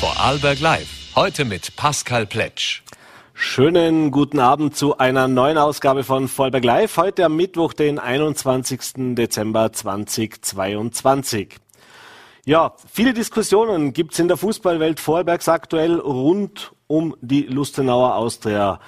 Vorarlberg Live. Heute mit Pascal Pletsch. Schönen guten Abend zu einer neuen Ausgabe von Vorarlberg Live. Heute am Mittwoch, den 21. Dezember 2022. Ja, viele Diskussionen gibt's in der Fußballwelt Vorarlbergs aktuell rund um die Lustenauer Austria.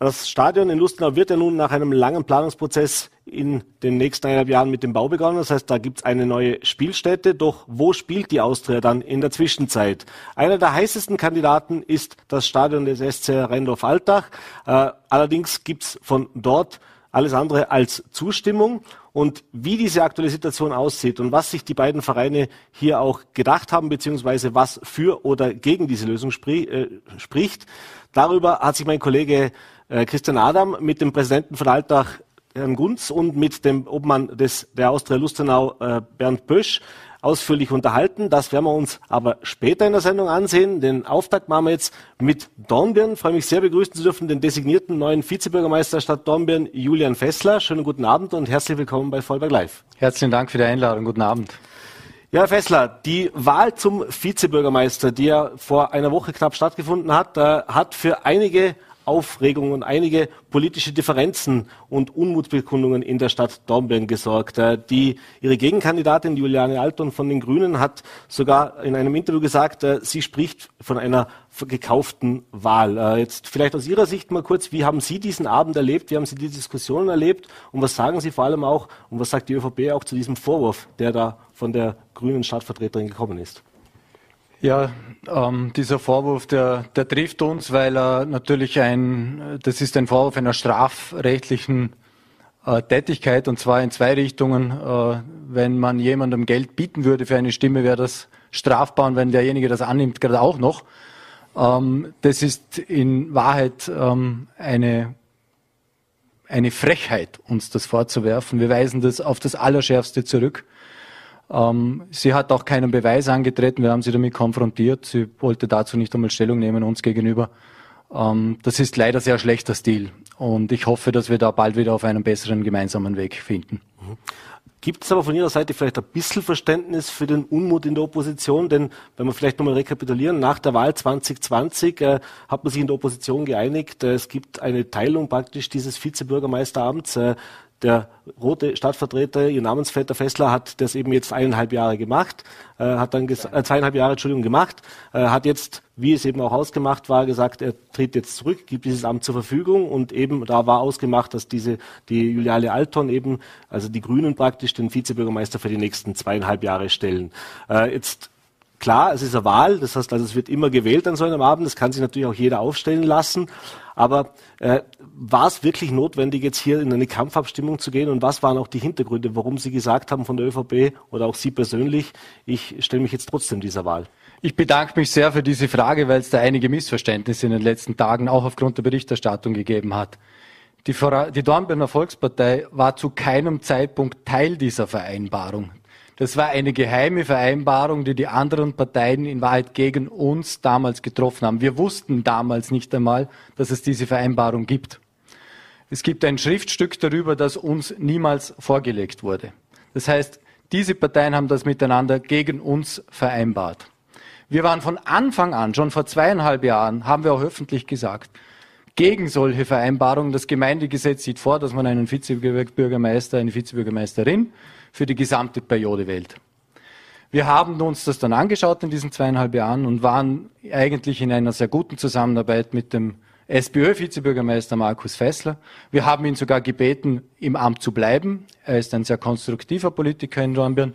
Das Stadion in Lustenau wird ja nun nach einem langen Planungsprozess in den nächsten eineinhalb Jahren mit dem Bau begonnen. Das heißt, da gibt's eine neue Spielstätte. Doch wo spielt die Austria dann in der Zwischenzeit? Einer der heißesten Kandidaten ist das Stadion des SC Rheindorf-Altach. Äh, allerdings gibt's von dort alles andere als Zustimmung. Und wie diese aktuelle Situation aussieht und was sich die beiden Vereine hier auch gedacht haben, beziehungsweise was für oder gegen diese Lösung spri äh, spricht, darüber hat sich mein Kollege äh, Christian Adam mit dem Präsidenten von Altach, Herrn Gunz, und mit dem Obmann des, der Austria Lustenau, äh, Bernd Bösch, ausführlich unterhalten. Das werden wir uns aber später in der Sendung ansehen. Den Auftakt machen wir jetzt mit Dornbirn. Ich freue mich sehr begrüßen zu dürfen den designierten neuen Vizebürgermeister der Stadt Dornbirn, Julian Fessler. Schönen guten Abend und herzlich willkommen bei Vollberg Live. Herzlichen Dank für die Einladung. Guten Abend. Ja, Herr Fessler, die Wahl zum Vizebürgermeister, die ja vor einer Woche knapp stattgefunden hat, äh, hat für einige Aufregung und einige politische Differenzen und Unmutbekundungen in der Stadt Dornbirn gesorgt. Äh, die, ihre Gegenkandidatin Juliane Alton von den Grünen hat sogar in einem Interview gesagt, äh, sie spricht von einer gekauften Wahl. Äh, jetzt vielleicht aus Ihrer Sicht mal kurz, wie haben Sie diesen Abend erlebt? Wie haben Sie die Diskussionen erlebt? Und was sagen Sie vor allem auch, und was sagt die ÖVP auch zu diesem Vorwurf, der da von der grünen Stadtvertreterin gekommen ist? Ja, ähm, dieser Vorwurf, der, der trifft uns, weil er natürlich ein, das ist ein Vorwurf einer strafrechtlichen äh, Tätigkeit und zwar in zwei Richtungen. Äh, wenn man jemandem Geld bieten würde für eine Stimme, wäre das strafbar und wenn derjenige das annimmt, gerade auch noch. Ähm, das ist in Wahrheit ähm, eine, eine Frechheit, uns das vorzuwerfen. Wir weisen das auf das Allerschärfste zurück. Ähm, sie hat auch keinen Beweis angetreten. Wir haben sie damit konfrontiert. Sie wollte dazu nicht einmal Stellung nehmen uns gegenüber. Ähm, das ist leider sehr schlechter Stil. Und ich hoffe, dass wir da bald wieder auf einen besseren gemeinsamen Weg finden. Mhm. Gibt es aber von Ihrer Seite vielleicht ein bisschen Verständnis für den Unmut in der Opposition? Denn wenn wir vielleicht nochmal rekapitulieren, nach der Wahl 2020 äh, hat man sich in der Opposition geeinigt. Äh, es gibt eine Teilung praktisch dieses Vizebürgermeisteramts. Äh, der rote Stadtvertreter, ihr Namensvetter Fessler, hat das eben jetzt eineinhalb Jahre gemacht, äh, hat dann äh, zweieinhalb Jahre, Entschuldigung, gemacht, äh, hat jetzt, wie es eben auch ausgemacht war, gesagt, er tritt jetzt zurück, gibt dieses Amt zur Verfügung und eben da war ausgemacht, dass diese die Juliane Alton eben, also die Grünen praktisch den Vizebürgermeister für die nächsten zweieinhalb Jahre stellen. Äh, jetzt Klar, es ist eine Wahl, das heißt also, es wird immer gewählt an so einem Abend, das kann sich natürlich auch jeder aufstellen lassen. Aber äh, war es wirklich notwendig, jetzt hier in eine Kampfabstimmung zu gehen? Und was waren auch die Hintergründe, warum Sie gesagt haben von der ÖVP oder auch Sie persönlich, ich stelle mich jetzt trotzdem dieser Wahl? Ich bedanke mich sehr für diese Frage, weil es da einige Missverständnisse in den letzten Tagen auch aufgrund der Berichterstattung gegeben hat. Die, die Dornbirner Volkspartei war zu keinem Zeitpunkt Teil dieser Vereinbarung. Das war eine geheime Vereinbarung, die die anderen Parteien in Wahrheit gegen uns damals getroffen haben. Wir wussten damals nicht einmal, dass es diese Vereinbarung gibt. Es gibt ein Schriftstück darüber, das uns niemals vorgelegt wurde. Das heißt, diese Parteien haben das miteinander gegen uns vereinbart. Wir waren von Anfang an, schon vor zweieinhalb Jahren, haben wir auch öffentlich gesagt, gegen solche Vereinbarungen. Das Gemeindegesetz sieht vor, dass man einen Vizebürgermeister, eine Vizebürgermeisterin für die gesamte Periode wählt. Wir haben uns das dann angeschaut in diesen zweieinhalb Jahren und waren eigentlich in einer sehr guten Zusammenarbeit mit dem SPÖ-Vizebürgermeister Markus Fessler. Wir haben ihn sogar gebeten, im Amt zu bleiben. Er ist ein sehr konstruktiver Politiker in Dornbirn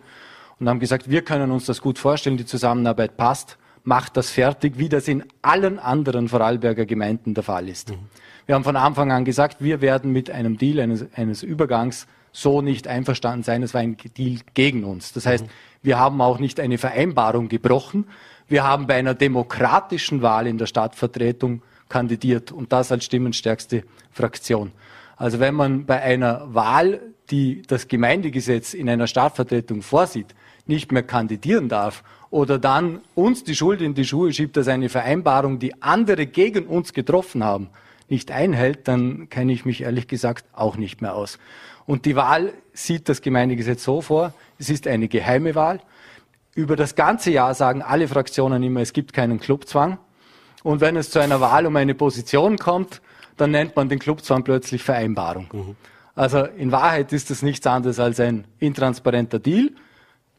und haben gesagt, wir können uns das gut vorstellen, die Zusammenarbeit passt, macht das fertig, wie das in allen anderen Vorarlberger Gemeinden der Fall ist. Mhm. Wir haben von Anfang an gesagt, wir werden mit einem Deal eines, eines Übergangs so nicht einverstanden sein. Es war ein Deal gegen uns. Das heißt, wir haben auch nicht eine Vereinbarung gebrochen. Wir haben bei einer demokratischen Wahl in der Stadtvertretung kandidiert und das als stimmenstärkste Fraktion. Also wenn man bei einer Wahl, die das Gemeindegesetz in einer Stadtvertretung vorsieht, nicht mehr kandidieren darf oder dann uns die Schuld in die Schuhe schiebt, dass eine Vereinbarung, die andere gegen uns getroffen haben, nicht einhält, dann kenne ich mich ehrlich gesagt auch nicht mehr aus. Und die Wahl sieht das Gemeindegesetz so vor, es ist eine geheime Wahl. über das ganze Jahr sagen alle Fraktionen immer, es gibt keinen Clubzwang. Und wenn es zu einer Wahl um eine Position kommt, dann nennt man den Clubzwang plötzlich Vereinbarung. Mhm. Also in Wahrheit ist das nichts anderes als ein intransparenter Deal.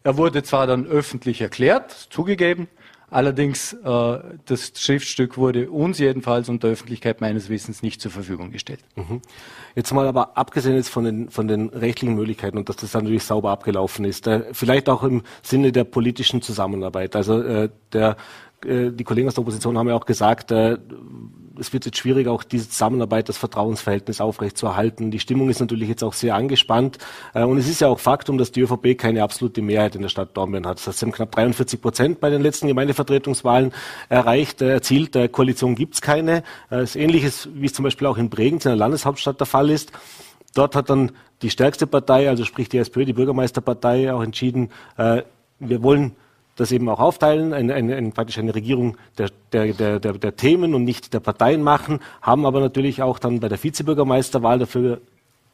Er wurde zwar dann öffentlich erklärt, zugegeben, allerdings äh, das Schriftstück wurde uns jedenfalls und der Öffentlichkeit meines Wissens nicht zur Verfügung gestellt. Mhm. Jetzt mal aber abgesehen jetzt von den, von den rechtlichen Möglichkeiten und dass das dann natürlich sauber abgelaufen ist, äh, vielleicht auch im Sinne der politischen Zusammenarbeit. Also äh, der, äh, die Kollegen aus der Opposition haben ja auch gesagt, äh, es wird jetzt schwierig, auch diese Zusammenarbeit, das Vertrauensverhältnis aufrechtzuerhalten. Die Stimmung ist natürlich jetzt auch sehr angespannt. Äh, und es ist ja auch Faktum, dass die ÖVP keine absolute Mehrheit in der Stadt Dornbirn hat. Das heißt, sie haben knapp 43 Prozent bei den letzten Gemeindevertretungswahlen erreicht, erzielt. Koalition gibt's keine. Äh, das Ähnliches, wie es zum Beispiel auch in Bregenz, in der Landeshauptstadt der Fall ist. Dort hat dann die stärkste Partei, also sprich die SPÖ, die Bürgermeisterpartei, auch entschieden, wir wollen das eben auch aufteilen, eine, eine, eine, praktisch eine Regierung der, der, der, der, Themen und nicht der Parteien machen, haben aber natürlich auch dann bei der Vizebürgermeisterwahl dafür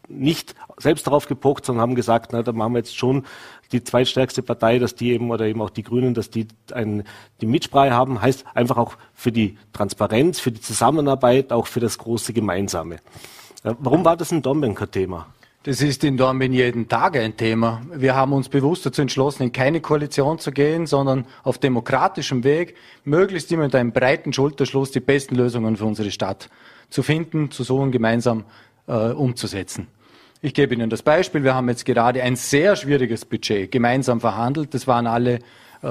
nicht selbst darauf gepocht, sondern haben gesagt, na, da machen wir jetzt schon die zweitstärkste Partei, dass die eben oder eben auch die Grünen, dass die ein, die Mitsprache haben, heißt einfach auch für die Transparenz, für die Zusammenarbeit, auch für das große Gemeinsame. Äh, warum war das in Dornbirn kein Thema? Das ist in Dornbirn jeden Tag ein Thema. Wir haben uns bewusst dazu entschlossen, in keine Koalition zu gehen, sondern auf demokratischem Weg möglichst immer mit einem breiten Schulterschluss die besten Lösungen für unsere Stadt zu finden, zu suchen, gemeinsam äh, umzusetzen. Ich gebe Ihnen das Beispiel. Wir haben jetzt gerade ein sehr schwieriges Budget gemeinsam verhandelt. Das waren alle äh,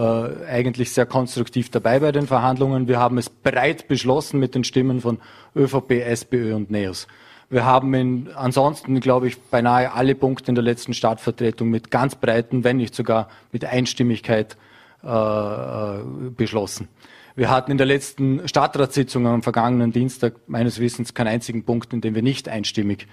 eigentlich sehr konstruktiv dabei bei den Verhandlungen. Wir haben es breit beschlossen mit den Stimmen von ÖVP, SPÖ und NEOS. Wir haben in, ansonsten, glaube ich, beinahe alle Punkte in der letzten Stadtvertretung mit ganz breiten, wenn nicht sogar mit Einstimmigkeit äh, äh, beschlossen. Wir hatten in der letzten Stadtratssitzung am vergangenen Dienstag meines Wissens keinen einzigen Punkt, in dem wir nicht einstimmig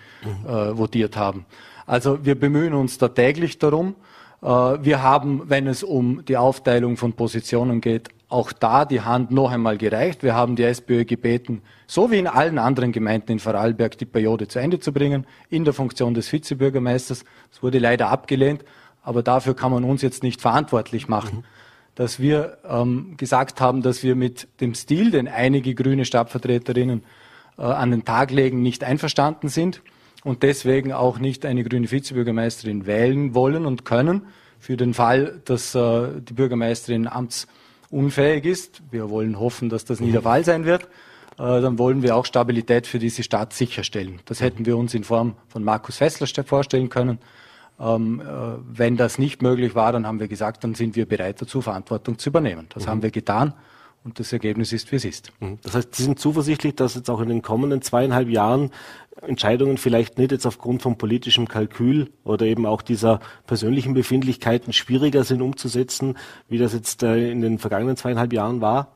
äh, votiert haben. Also wir bemühen uns da täglich darum. Äh, wir haben, wenn es um die Aufteilung von Positionen geht, auch da die Hand noch einmal gereicht. Wir haben die SPÖ gebeten, so wie in allen anderen Gemeinden in Vorarlberg die Periode zu Ende zu bringen, in der Funktion des Vizebürgermeisters. Das wurde leider abgelehnt, aber dafür kann man uns jetzt nicht verantwortlich machen, mhm. dass wir ähm, gesagt haben, dass wir mit dem Stil, den einige grüne Stadtvertreterinnen äh, an den Tag legen, nicht einverstanden sind und deswegen auch nicht eine grüne Vizebürgermeisterin wählen wollen und können. Für den Fall, dass äh, die Bürgermeisterin amtsunfähig ist, wir wollen hoffen, dass das nie der Fall sein wird, äh, dann wollen wir auch Stabilität für diese Stadt sicherstellen. Das hätten wir uns in Form von Markus Fessler vorstellen können. Ähm, äh, wenn das nicht möglich war, dann haben wir gesagt, dann sind wir bereit dazu, Verantwortung zu übernehmen. Das mhm. haben wir getan und das Ergebnis ist, wie es ist. Mhm. Das heißt, Sie sind zuversichtlich, dass jetzt auch in den kommenden zweieinhalb Jahren Entscheidungen vielleicht nicht jetzt aufgrund von politischem Kalkül oder eben auch dieser persönlichen Befindlichkeiten schwieriger sind umzusetzen, wie das jetzt äh, in den vergangenen zweieinhalb Jahren war?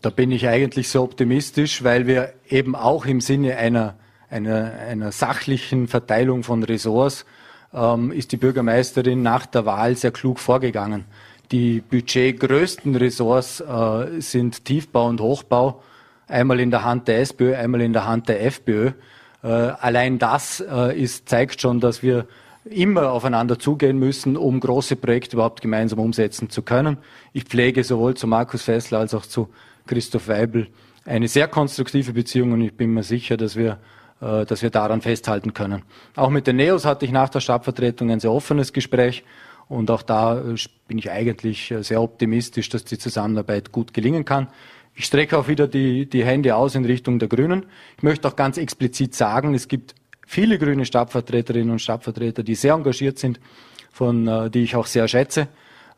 Da bin ich eigentlich so optimistisch, weil wir eben auch im Sinne einer, einer, einer sachlichen Verteilung von Ressorts ähm, ist die Bürgermeisterin nach der Wahl sehr klug vorgegangen. Die budgetgrößten Ressorts äh, sind Tiefbau und Hochbau, einmal in der Hand der SPÖ, einmal in der Hand der FPÖ. Äh, allein das äh, ist, zeigt schon, dass wir immer aufeinander zugehen müssen, um große Projekte überhaupt gemeinsam umsetzen zu können. Ich pflege sowohl zu Markus Fessler als auch zu Christoph Weibel eine sehr konstruktive Beziehung und ich bin mir sicher, dass wir, äh, dass wir daran festhalten können. Auch mit den Neos hatte ich nach der Stadtvertretung ein sehr offenes Gespräch und auch da äh, bin ich eigentlich äh, sehr optimistisch, dass die Zusammenarbeit gut gelingen kann. Ich strecke auch wieder die, die Hände aus in Richtung der Grünen. Ich möchte auch ganz explizit sagen, es gibt viele grüne Stadtvertreterinnen und Stadtvertreter, die sehr engagiert sind, von, die ich auch sehr schätze.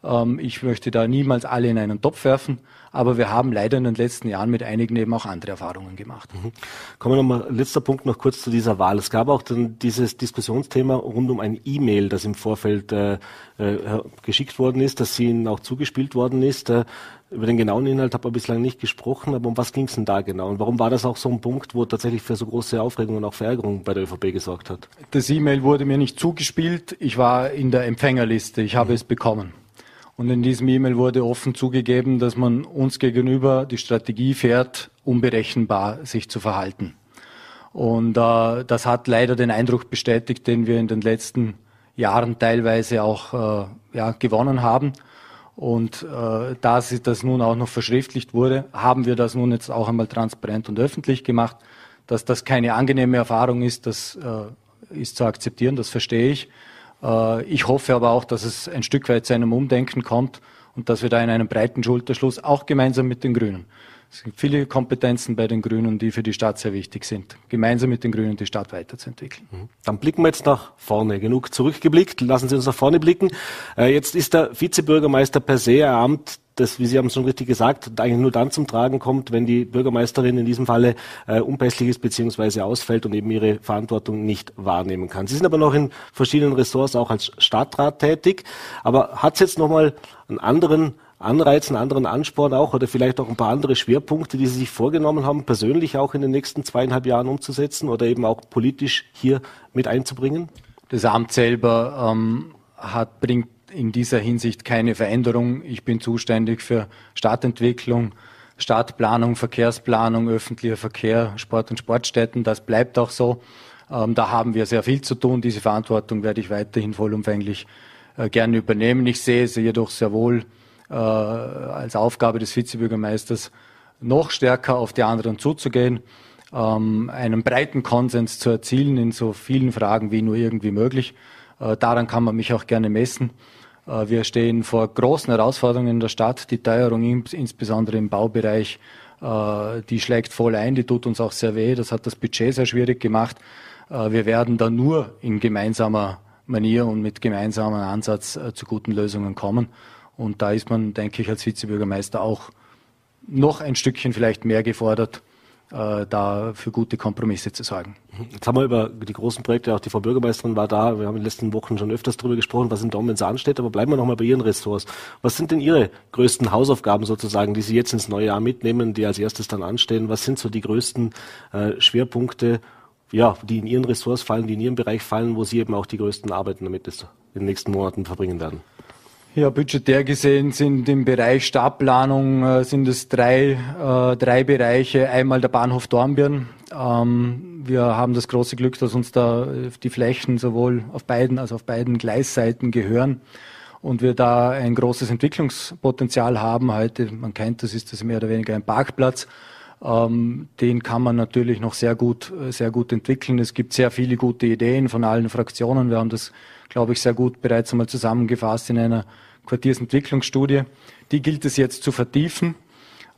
Ähm, ich möchte da niemals alle in einen Topf werfen, aber wir haben leider in den letzten Jahren mit einigen eben auch andere Erfahrungen gemacht. Mhm. Kommen wir nochmal, letzter Punkt noch kurz zu dieser Wahl. Es gab auch dann dieses Diskussionsthema rund um ein E-Mail, das im Vorfeld äh, äh, geschickt worden ist, das Ihnen auch zugespielt worden ist. Äh, über den genauen Inhalt habe ich bislang nicht gesprochen, aber um was ging es denn da genau? Und warum war das auch so ein Punkt, wo tatsächlich für so große Aufregung und auch Verärgerung bei der ÖVP gesorgt hat? Das E-Mail wurde mir nicht zugespielt. Ich war in der Empfängerliste. Ich habe mhm. es bekommen. Und in diesem E-Mail wurde offen zugegeben, dass man uns gegenüber die Strategie fährt, unberechenbar sich zu verhalten. Und äh, das hat leider den Eindruck bestätigt, den wir in den letzten Jahren teilweise auch äh, ja, gewonnen haben. Und äh, da das nun auch noch verschriftlicht wurde, haben wir das nun jetzt auch einmal transparent und öffentlich gemacht. Dass das keine angenehme Erfahrung ist, das äh, ist zu akzeptieren, das verstehe ich. Äh, ich hoffe aber auch, dass es ein Stück weit zu einem Umdenken kommt und dass wir da in einem breiten Schulterschluss auch gemeinsam mit den Grünen es gibt viele Kompetenzen bei den Grünen, die für die Stadt sehr wichtig sind, gemeinsam mit den Grünen die Stadt weiterzuentwickeln. Mhm. Dann blicken wir jetzt nach vorne. Genug zurückgeblickt. Lassen Sie uns nach vorne blicken. Äh, jetzt ist der Vizebürgermeister per se ein Amt, das, wie Sie haben es schon richtig gesagt, eigentlich nur dann zum Tragen kommt, wenn die Bürgermeisterin in diesem Falle äh, unpässlich ist bzw. ausfällt und eben ihre Verantwortung nicht wahrnehmen kann. Sie sind aber noch in verschiedenen Ressorts auch als Stadtrat tätig. Aber hat es jetzt nochmal einen anderen Anreiz, einen anderen Ansporn auch oder vielleicht auch ein paar andere Schwerpunkte, die Sie sich vorgenommen haben, persönlich auch in den nächsten zweieinhalb Jahren umzusetzen oder eben auch politisch hier mit einzubringen? Das Amt selber ähm, hat, bringt in dieser Hinsicht keine Veränderung. Ich bin zuständig für Stadtentwicklung, Stadtplanung, Verkehrsplanung, öffentlicher Verkehr, Sport und Sportstätten. Das bleibt auch so. Ähm, da haben wir sehr viel zu tun. Diese Verantwortung werde ich weiterhin vollumfänglich äh, gerne übernehmen. Ich sehe es jedoch sehr wohl äh, als Aufgabe des Vizebürgermeisters noch stärker auf die anderen zuzugehen, ähm, einen breiten Konsens zu erzielen in so vielen Fragen wie nur irgendwie möglich. Äh, daran kann man mich auch gerne messen. Äh, wir stehen vor großen Herausforderungen in der Stadt. Die Teuerung insbesondere im Baubereich, äh, die schlägt voll ein, die tut uns auch sehr weh. Das hat das Budget sehr schwierig gemacht. Äh, wir werden da nur in gemeinsamer Manier und mit gemeinsamem Ansatz zu guten Lösungen kommen. Und da ist man, denke ich, als Vizebürgermeister auch noch ein Stückchen vielleicht mehr gefordert, da für gute Kompromisse zu sorgen. Jetzt haben wir über die großen Projekte, auch die Frau Bürgermeisterin war da, wir haben in den letzten Wochen schon öfters darüber gesprochen, was in Dortmund ansteht, aber bleiben wir nochmal bei Ihren Ressorts. Was sind denn Ihre größten Hausaufgaben sozusagen, die Sie jetzt ins neue Jahr mitnehmen, die als erstes dann anstehen? Was sind so die größten äh, Schwerpunkte, ja, die in Ihren Ressorts fallen, die in Ihren Bereich fallen, wo Sie eben auch die größten Arbeiten damit in den nächsten Monaten verbringen werden? Ja, budgetär gesehen sind im Bereich Stadtplanung äh, sind es drei, äh, drei Bereiche. Einmal der Bahnhof Dornbirn. Ähm, wir haben das große Glück, dass uns da äh, die Flächen sowohl auf beiden, also auf beiden Gleisseiten gehören und wir da ein großes Entwicklungspotenzial haben. Heute, man kennt das, ist das mehr oder weniger ein Parkplatz. Ähm, den kann man natürlich noch sehr gut, äh, sehr gut entwickeln. Es gibt sehr viele gute Ideen von allen Fraktionen. Wir haben das, glaube ich, sehr gut bereits einmal zusammengefasst in einer Quartiersentwicklungsstudie. Die gilt es jetzt zu vertiefen.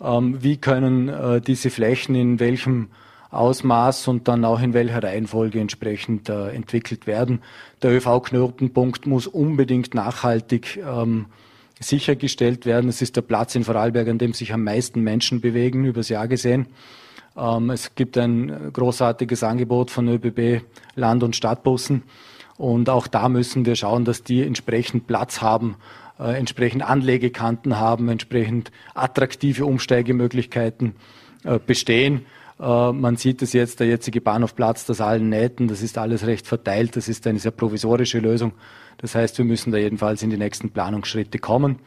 Ähm, wie können äh, diese Flächen in welchem Ausmaß und dann auch in welcher Reihenfolge entsprechend äh, entwickelt werden. Der ÖV-Knotenpunkt muss unbedingt nachhaltig ähm, sichergestellt werden. Es ist der Platz in Vorarlberg, an dem sich am meisten Menschen bewegen, übers Jahr gesehen. Ähm, es gibt ein großartiges Angebot von ÖBB Land- und Stadtbussen. Und auch da müssen wir schauen, dass die entsprechend Platz haben, äh, entsprechend Anlegekanten haben, entsprechend attraktive Umsteigemöglichkeiten äh, bestehen. Äh, man sieht es jetzt, der jetzige Bahnhofplatz, das allen Nähten, das ist alles recht verteilt, das ist eine sehr provisorische Lösung. Das heißt, wir müssen da jedenfalls in die nächsten Planungsschritte kommen.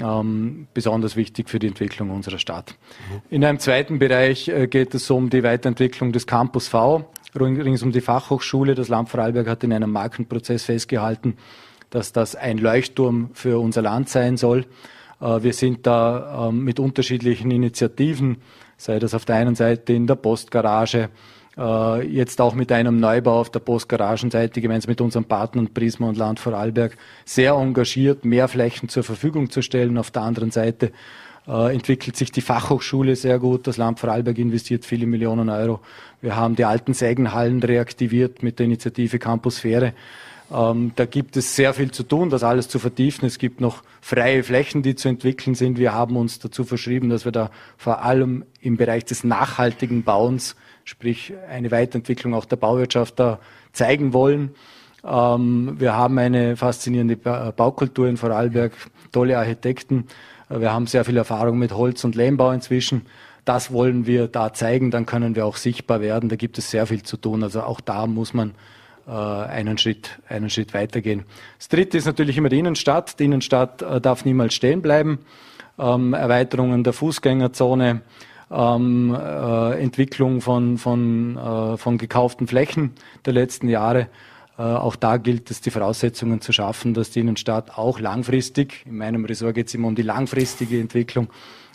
Ähm, besonders wichtig für die Entwicklung unserer Stadt. Mhm. In einem zweiten Bereich äh, geht es um die Weiterentwicklung des Campus V, rings um die Fachhochschule. Das Land Vorarlberg hat in einem Markenprozess festgehalten, dass das ein Leuchtturm für unser Land sein soll. Äh, wir sind da ähm, mit unterschiedlichen Initiativen, sei das auf der einen Seite in der Postgarage, äh, jetzt auch mit einem Neubau auf der Postgaragenseite gemeinsam mit unseren Partnern Prisma und Land Vorarlberg sehr engagiert, mehr Flächen zur Verfügung zu stellen. Auf der anderen Seite äh, entwickelt sich die Fachhochschule sehr gut. Das Land Vorarlberg investiert viele Millionen Euro. Wir haben die alten Sägenhallen reaktiviert mit der Initiative Campusphäre. Ähm, da gibt es sehr viel zu tun, das alles zu vertiefen. Es gibt noch freie Flächen, die zu entwickeln sind. Wir haben uns dazu verschrieben, dass wir da vor allem im Bereich des nachhaltigen Bauens, sprich eine Weiterentwicklung auch der Bauwirtschaft da zeigen wollen. Ähm, wir haben eine faszinierende Baukultur in Vorarlberg, tolle Architekten. Wir haben sehr viel Erfahrung mit Holz- und Lehmbau inzwischen. Das wollen wir da zeigen, dann können wir auch sichtbar werden. Da gibt es sehr viel zu tun. Also auch da muss man einen Schritt, einen Schritt weitergehen. Das dritte ist natürlich immer die Innenstadt. Die Innenstadt äh, darf niemals stehen bleiben. Ähm, Erweiterungen der Fußgängerzone, ähm, äh, Entwicklung von, von, äh, von gekauften Flächen der letzten Jahre. Äh, auch da gilt es, die Voraussetzungen zu schaffen, dass die Innenstadt auch langfristig, in meinem Ressort geht es immer um die langfristige Entwicklung, äh,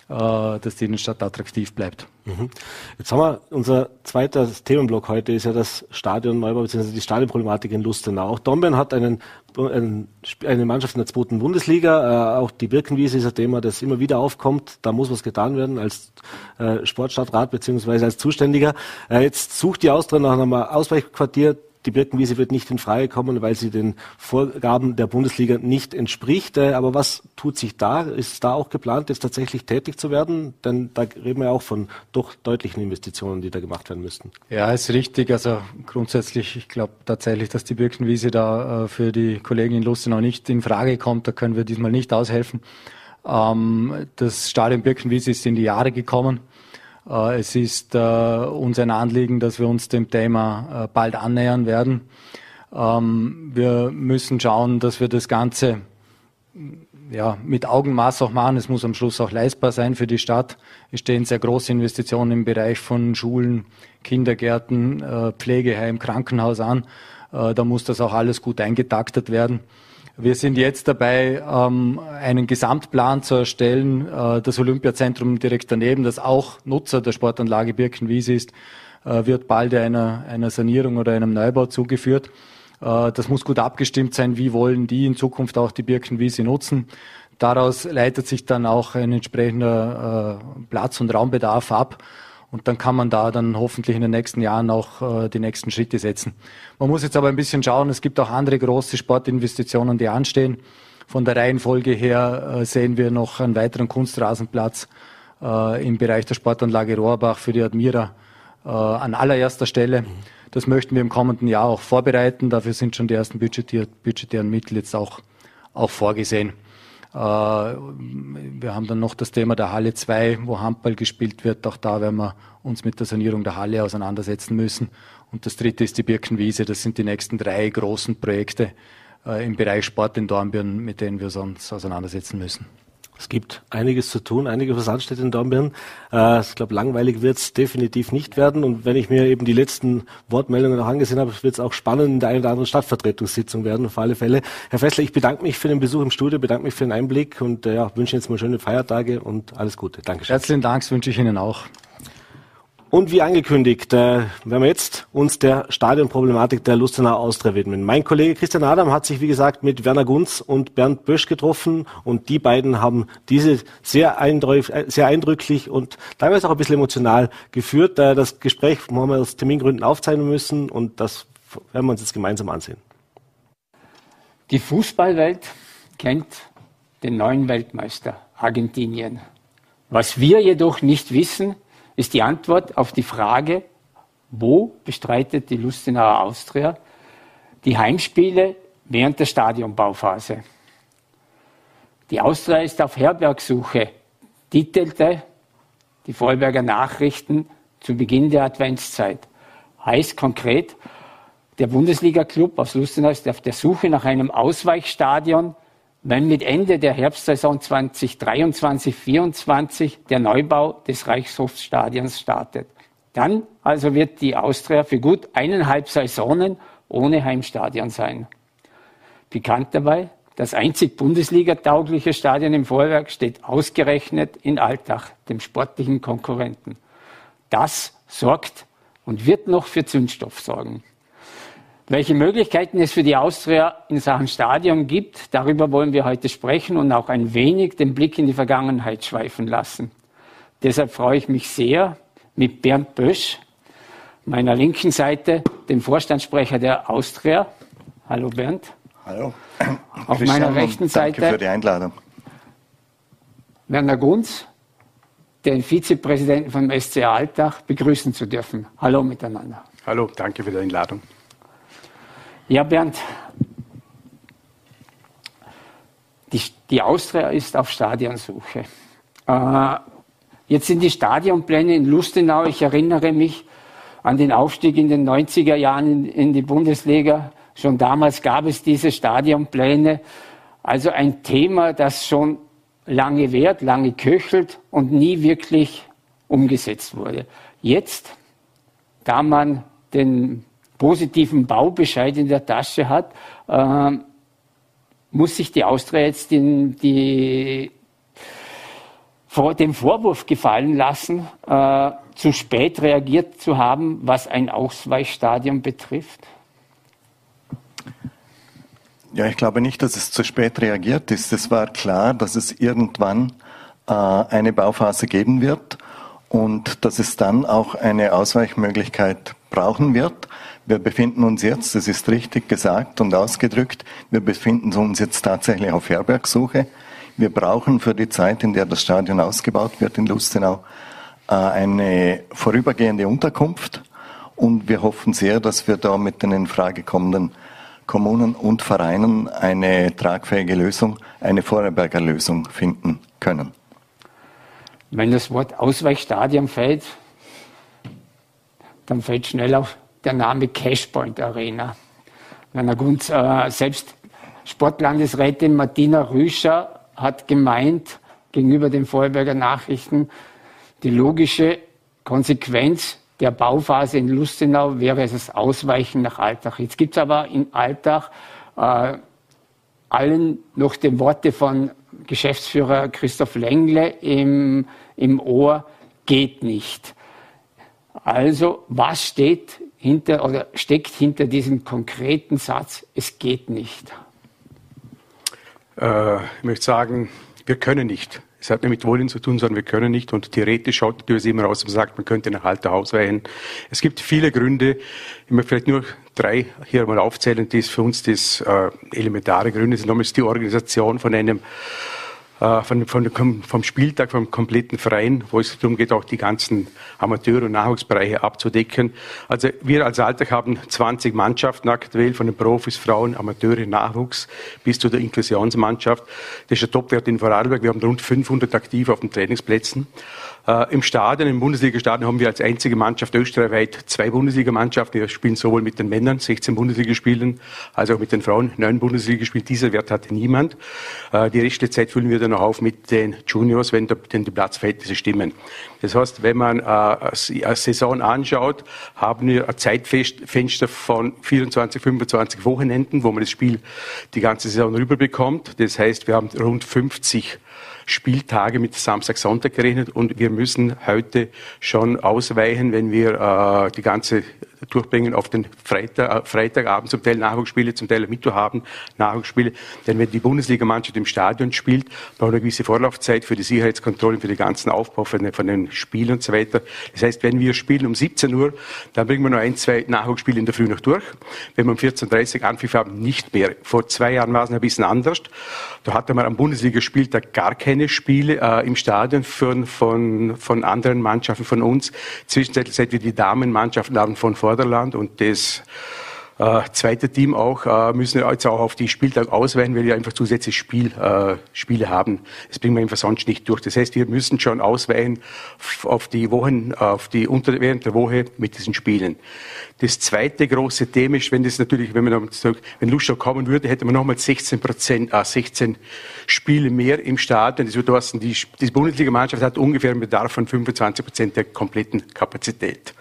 dass die Innenstadt attraktiv bleibt. Mhm. Jetzt haben wir, unser zweiter Themenblock heute ist ja das Stadionneubau bzw. die Stadionproblematik in Lustenau. Auch Dornbirn hat einen, einen, eine Mannschaft in der zweiten Bundesliga. Äh, auch die Birkenwiese ist ein Thema, das immer wieder aufkommt. Da muss was getan werden als äh, Sportstadtrat bzw. als Zuständiger. Äh, jetzt sucht die Austria nach einem Ausweichquartier die Birkenwiese wird nicht in Frage kommen, weil sie den Vorgaben der Bundesliga nicht entspricht. Äh, aber was tut sich da? Ist da auch geplant, jetzt tatsächlich tätig zu werden? Denn da reden wir auch von doch deutlichen Investitionen, die da gemacht werden müssten. Ja, ist richtig. Also grundsätzlich, ich glaube tatsächlich, dass die Birkenwiese da äh, für die Kollegen in Lustenau nicht in Frage kommt. Da können wir diesmal nicht aushelfen. Ähm, das Stadion Birkenwiese ist in die Jahre gekommen. Äh, es ist äh, uns ein Anliegen, dass wir uns dem Thema äh, bald annähern werden. Ähm, wir müssen schauen, dass wir das Ganze ja, mit Augenmaß auch machen. Es muss am Schluss auch leistbar sein für die Stadt. Es stehen sehr große Investitionen im Bereich von Schulen, Kindergärten, Pflegeheim, Krankenhaus an. Da muss das auch alles gut eingetaktet werden. Wir sind jetzt dabei, ähm, einen Gesamtplan zu erstellen. Äh, das Olympiazentrum direkt daneben, das auch Nutzer der Sportanlage Birkenwiese ist, äh, wird bald einer, einer Sanierung oder einem Neubau zugeführt. Äh, das muss gut abgestimmt sein. Wie wollen die in Zukunft auch die Birkenwiese nutzen? Daraus leitet sich dann auch ein entsprechender Platz- und Raumbedarf ab. Und dann kann man da dann hoffentlich in den nächsten Jahren auch äh, die nächsten Schritte setzen. Man muss jetzt aber ein bisschen schauen, es gibt auch andere große Sportinvestitionen, die anstehen. Von der Reihenfolge her äh, sehen wir noch einen weiteren Kunstrasenplatz äh, im Bereich der Sportanlage Rohrbach für die Admira äh, an allererster Stelle. Das möchten wir im kommenden Jahr auch vorbereiten. Dafür sind schon die ersten budgetären Mittel jetzt auch, auch vorgesehen. Äh, wir haben dann noch das Thema der Halle 2, wo Handball gespielt wird. Auch da werden wir uns mit der Sanierung der Halle auseinandersetzen müssen. Und das dritte ist die Birkenwiese. Das sind die nächsten drei großen Projekte äh, im Bereich Sport in Dornbirn, mit denen wir uns auseinandersetzen müssen. Es gibt einiges zu tun, einige Versandstädte in Dornbirn. Äh, ich glaube, langweilig wird es definitiv nicht werden. Und wenn ich mir eben die letzten Wortmeldungen noch angesehen habe, wird es auch spannend in der einen oder anderen Stadtvertretungssitzung werden, auf alle Fälle. Herr Fessler, ich bedanke mich für den Besuch im Studio, bedanke mich für den Einblick und äh, ja, wünsche jetzt mal schöne Feiertage und alles Gute. Dankeschön. Herzlichen Dank, wünsche ich Ihnen auch. Und wie angekündigt, äh, werden wir jetzt uns der Stadionproblematik der Lustenau Austria widmen. Mein Kollege Christian Adam hat sich, wie gesagt, mit Werner Gunz und Bernd Bösch getroffen und die beiden haben diese sehr, eindrücklich, äh, sehr eindrücklich und teilweise auch ein bisschen emotional geführt. Äh, das Gespräch haben wir aus Termingründen aufzeichnen müssen und das werden wir uns jetzt gemeinsam ansehen. Die Fußballwelt kennt den neuen Weltmeister Argentinien. Was wir jedoch nicht wissen, ist die Antwort auf die Frage, wo bestreitet die Lustenauer Austria die Heimspiele während der Stadionbauphase. Die Austria ist auf Herbergsuche, titelte die Vorberger Nachrichten zu Beginn der Adventszeit. Heißt konkret, der Bundesliga-Club aus Lustenau ist auf der Suche nach einem Ausweichstadion wenn mit Ende der Herbstsaison 2023-24 der Neubau des Reichshofstadions startet. Dann also wird die Austria für gut eineinhalb Saisonen ohne Heimstadion sein. Bekannt dabei, das einzig Bundesliga-taugliche Stadion im Vorwerk steht ausgerechnet in Altach, dem sportlichen Konkurrenten. Das sorgt und wird noch für Zündstoff sorgen. Welche Möglichkeiten es für die Austria in Sachen Stadion gibt, darüber wollen wir heute sprechen und auch ein wenig den Blick in die Vergangenheit schweifen lassen. Deshalb freue ich mich sehr, mit Bernd Bösch, meiner linken Seite, dem Vorstandssprecher der Austria. Hallo Bernd. Hallo. Auf meiner rechten Seite. Danke für die Einladung. Werner Gunz, den Vizepräsidenten vom SCA Altach, begrüßen zu dürfen. Hallo miteinander. Hallo, danke für die Einladung. Ja, Bernd, die, die Austria ist auf Stadionsuche. Äh, jetzt sind die Stadionpläne in Lustenau, ich erinnere mich an den Aufstieg in den 90er Jahren in, in die Bundesliga. Schon damals gab es diese Stadionpläne. Also ein Thema, das schon lange währt, lange köchelt und nie wirklich umgesetzt wurde. Jetzt, da man den positiven Baubescheid in der Tasche hat, äh, muss sich die Austria jetzt in die, vor dem Vorwurf gefallen lassen, äh, zu spät reagiert zu haben, was ein Ausweichstadion betrifft? Ja, ich glaube nicht, dass es zu spät reagiert ist. Es war klar, dass es irgendwann äh, eine Bauphase geben wird und dass es dann auch eine Ausweichmöglichkeit brauchen wird. Wir befinden uns jetzt, das ist richtig gesagt und ausgedrückt, wir befinden uns jetzt tatsächlich auf Herbergsuche. Wir brauchen für die Zeit, in der das Stadion ausgebaut wird in Lustenau, äh, eine vorübergehende Unterkunft und wir hoffen sehr, dass wir da mit den in Frage kommenden Kommunen und Vereinen eine tragfähige Lösung, eine Vorarlberger Lösung finden können. Wenn das Wort Ausweichstadion fällt, dann fällt schnell auch der Name Cashpoint Arena. Na gut, äh, selbst Sportlandesrätin Martina Rüscher hat gemeint, gegenüber den Vorarlberger Nachrichten, die logische Konsequenz der Bauphase in Lustenau wäre das Ausweichen nach Altach. Jetzt gibt es aber in Altach äh, allen noch die Worte von Geschäftsführer Christoph Lengle im, im Ohr, geht nicht. Also, was steht hinter oder steckt hinter diesem konkreten Satz, es geht nicht? Äh, ich möchte sagen, wir können nicht. Es hat nicht mit Wollen zu tun, sondern wir können nicht. Und theoretisch schaut die Tür immer aus und sagt, man könnte nach alter Haus weichen. Es gibt viele Gründe. Ich möchte vielleicht nur drei hier mal aufzählen, die ist für uns das äh, elementare Gründe sind. Nochmals die Organisation von einem äh, von, von, vom Spieltag, vom kompletten Verein, wo es darum geht, auch die ganzen Amateur- und Nachwuchsbereiche abzudecken. Also wir als Alltag haben 20 Mannschaften aktuell, von den Profis, Frauen, Amateure, Nachwuchs bis zu der Inklusionsmannschaft. Das ist der Topwert in Vorarlberg. Wir haben rund 500 aktiv auf den Trainingsplätzen. Äh, Im Stadion, im Bundesliga-Stadion haben wir als einzige Mannschaft österreichweit zwei Bundesligamannschaften. Wir spielen sowohl mit den Männern 16 Bundesligaspielen als auch mit den Frauen neun Bundesligaspiele. Dieser Wert hatte niemand. Äh, die restliche Zeit füllen wir dann noch auf mit den Juniors, wenn denn die Platzverhältnisse stimmen. Das heißt, wenn man äh, eine Saison anschaut, haben wir ein Zeitfenster von 24, 25 Wochenenden, wo man das Spiel die ganze Saison rüberbekommt. Das heißt, wir haben rund 50 Spieltage mit Samstag, Sonntag gerechnet. Und wir müssen heute schon ausweichen, wenn wir äh, die ganze durchbringen auf den Freitag, äh, Freitagabend, zum Teil Nachwuchsspiele, zum Teil Mittwochabend Nachwuchsspiele. Denn wenn die Bundesligamannschaft im Stadion spielt, braucht eine gewisse Vorlaufzeit für die Sicherheitskontrollen, für den ganzen Aufbau von den, von den Spielen und so weiter. Das heißt, wenn wir spielen um 17 Uhr, dann bringen wir noch ein, zwei Nachwuchsspiele in der Früh noch durch. Wenn wir um 14.30 Uhr Anpfiff haben, nicht mehr. Vor zwei Jahren war es ein bisschen anders. Da hatte man am Bundesligaspieltag gar keine Spiele äh, im Stadion von, von, von anderen Mannschaften von uns. Zwischenzeitlich seit wir die Damenmannschaften haben von Vorderland und das äh, zweite Team auch, äh, müssen jetzt auch auf die Spieltag ausweichen, weil wir einfach zusätzliche Spiel, äh, Spiele haben. Das bringen wir einfach sonst nicht durch. Das heißt, wir müssen schon ausweichen auf die Wochen, auf die unter, während der Woche mit diesen Spielen. Das zweite große Thema ist, wenn das natürlich, wenn man sagt, wenn Luschau kommen würde, hätte man nochmal 16 Prozent, äh, 16 Spiele mehr im Stadion. Das würde die, die Bundesligamannschaft hat ungefähr einen Bedarf von 25 Prozent der kompletten Kapazität.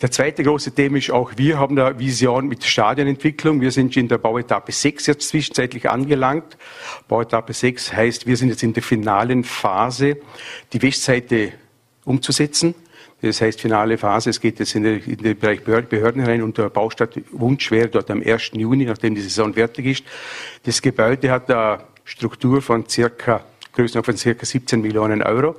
Der zweite große Thema ist auch, wir haben eine Vision mit Stadionentwicklung. Wir sind in der Bauetappe 6 jetzt zwischenzeitlich angelangt. Bauetappe 6 heißt, wir sind jetzt in der finalen Phase, die Westseite umzusetzen. Das heißt, finale Phase, es geht jetzt in, den, in den Bereich Behörden rein und der Baustadt Wunsch wäre dort am 1. Juni, nachdem die Saison fertig ist. Das Gebäude hat eine Struktur von circa Größenordnung von circa 17 Millionen Euro.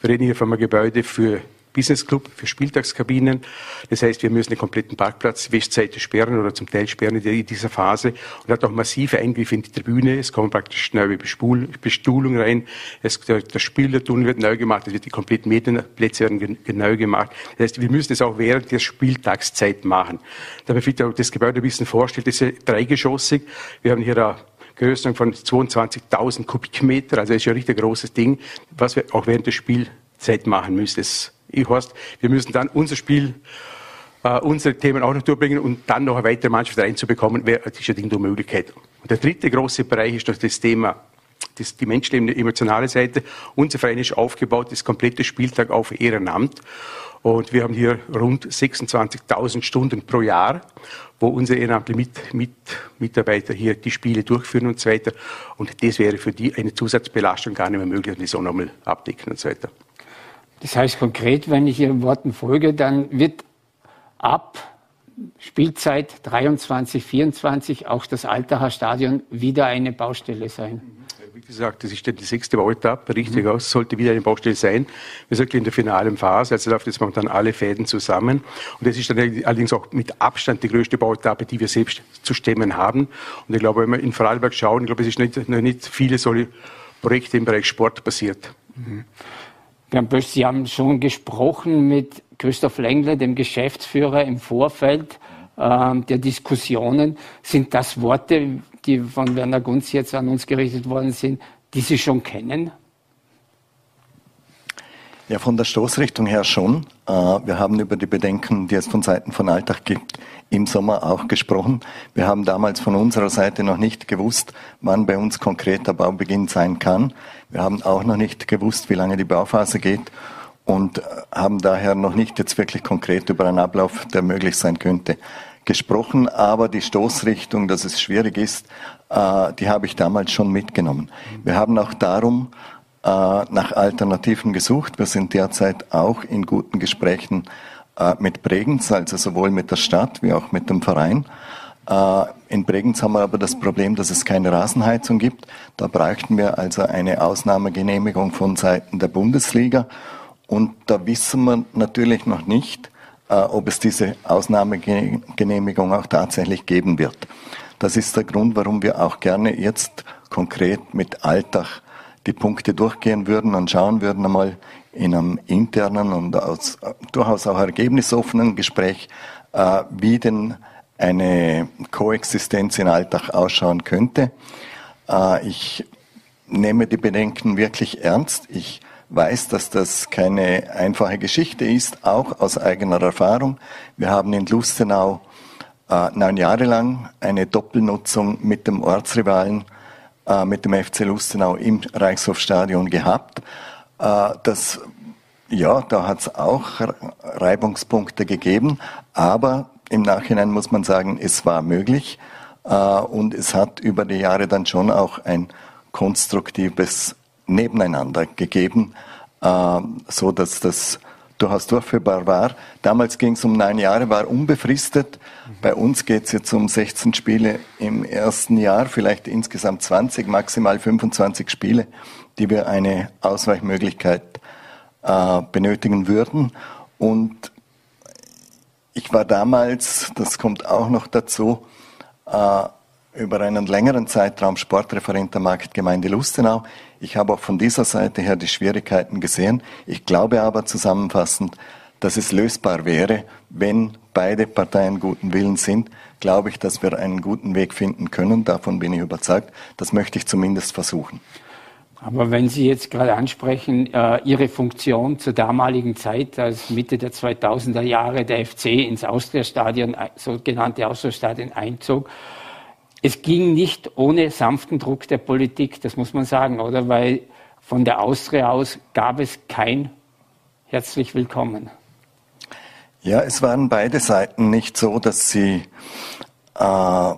Wir reden hier von einem Gebäude für Business Club für Spieltagskabinen. Das heißt, wir müssen den kompletten Parkplatz Westseite sperren oder zum Teil sperren in dieser Phase und hat auch massive Eingriffe in die Tribüne. Es kommen praktisch neue Bestuhlung rein. Es, der, der Spielertunnel wird neu gemacht. Es wird die kompletten Medienplätze werden neu gemacht. Das heißt, wir müssen es auch während der Spieltagszeit machen. Damit wird auch das Gebäude ein bisschen vorstellt, das ist dreigeschossig. Wir haben hier eine Größe von 22.000 Kubikmeter, also das ist ja ein richtig großes Ding, was wir auch während der Spielzeit machen müssen. Das ich heißt, wir müssen dann unser Spiel, äh, unsere Themen auch noch durchbringen und dann noch eine weitere Mannschaft reinzubekommen, wäre das ist eine Möglichkeit. Und der dritte große Bereich ist noch das Thema das, die menschliche emotionale Seite. Unser Verein ist aufgebaut, das komplette Spieltag auf Ehrenamt. Und wir haben hier rund 26.000 Stunden pro Jahr, wo unsere ehrenamtlichen mit, mit, Mitarbeiter hier die Spiele durchführen und so weiter. Und das wäre für die eine Zusatzbelastung gar nicht mehr möglich und die so nochmal abdecken und so weiter. Das heißt konkret, wenn ich Ihren Worten folge, dann wird ab Spielzeit 23, 24 auch das Altacher Stadion wieder eine Baustelle sein. Wie gesagt, das ist die sechste Bauetappe, richtig mhm. aus, sollte wieder eine Baustelle sein. Wir sind in der finalen Phase, also läuft jetzt momentan alle Fäden zusammen. Und das ist dann allerdings auch mit Abstand die größte Bauetappe, die wir selbst zu stemmen haben. Und ich glaube, wenn wir in Vorarlberg schauen, ich glaube, es ist nicht, noch nicht viele solche Projekte im Bereich Sport passiert. Mhm. Bösch, Sie haben schon gesprochen mit Christoph Lengle, dem Geschäftsführer, im Vorfeld äh, der Diskussionen. Sind das Worte, die von Werner Gunz jetzt an uns gerichtet worden sind, die Sie schon kennen? Ja, von der Stoßrichtung her schon. Äh, wir haben über die Bedenken, die es von Seiten von Alltag gibt, im Sommer auch gesprochen. Wir haben damals von unserer Seite noch nicht gewusst, wann bei uns konkreter Baubeginn sein kann. Wir haben auch noch nicht gewusst, wie lange die Bauphase geht und haben daher noch nicht jetzt wirklich konkret über einen Ablauf, der möglich sein könnte, gesprochen. Aber die Stoßrichtung, dass es schwierig ist, äh, die habe ich damals schon mitgenommen. Wir haben auch darum äh, nach Alternativen gesucht. Wir sind derzeit auch in guten Gesprächen äh, mit Bregenz, also sowohl mit der Stadt wie auch mit dem Verein. Äh, in Bregenz haben wir aber das Problem, dass es keine Rasenheizung gibt. Da bräuchten wir also eine Ausnahmegenehmigung von Seiten der Bundesliga. Und da wissen wir natürlich noch nicht, äh, ob es diese Ausnahmegenehmigung auch tatsächlich geben wird. Das ist der Grund, warum wir auch gerne jetzt konkret mit Alltag die Punkte durchgehen würden und schauen würden einmal, in einem internen und aus, durchaus auch ergebnisoffenen Gespräch, äh, wie denn eine Koexistenz in Alltag ausschauen könnte. Äh, ich nehme die Bedenken wirklich ernst. Ich weiß, dass das keine einfache Geschichte ist, auch aus eigener Erfahrung. Wir haben in Lustenau äh, neun Jahre lang eine Doppelnutzung mit dem Ortsrivalen, äh, mit dem FC Lustenau im Reichshofstadion gehabt. Äh, das, ja, da hat es auch Reibungspunkte gegeben, aber im Nachhinein muss man sagen, es war möglich äh, und es hat über die Jahre dann schon auch ein konstruktives Nebeneinander gegeben, so dass das durchaus durchführbar war. Damals ging es um neun Jahre, war unbefristet. Bei uns geht es jetzt um 16 Spiele im ersten Jahr, vielleicht insgesamt 20, maximal 25 Spiele die wir eine Ausweichmöglichkeit äh, benötigen würden. Und ich war damals, das kommt auch noch dazu, äh, über einen längeren Zeitraum Sportreferent der Marktgemeinde Lustenau. Ich habe auch von dieser Seite her die Schwierigkeiten gesehen. Ich glaube aber zusammenfassend, dass es lösbar wäre, wenn beide Parteien guten Willen sind, glaube ich, dass wir einen guten Weg finden können. Davon bin ich überzeugt. Das möchte ich zumindest versuchen. Aber wenn Sie jetzt gerade ansprechen, äh, Ihre Funktion zur damaligen Zeit, als Mitte der 2000er Jahre der FC ins Austria-Stadion, äh, sogenannte Austria-Stadion einzog, es ging nicht ohne sanften Druck der Politik, das muss man sagen, oder? Weil von der Austria aus gab es kein herzlich willkommen. Ja, es waren beide Seiten nicht so, dass sie äh,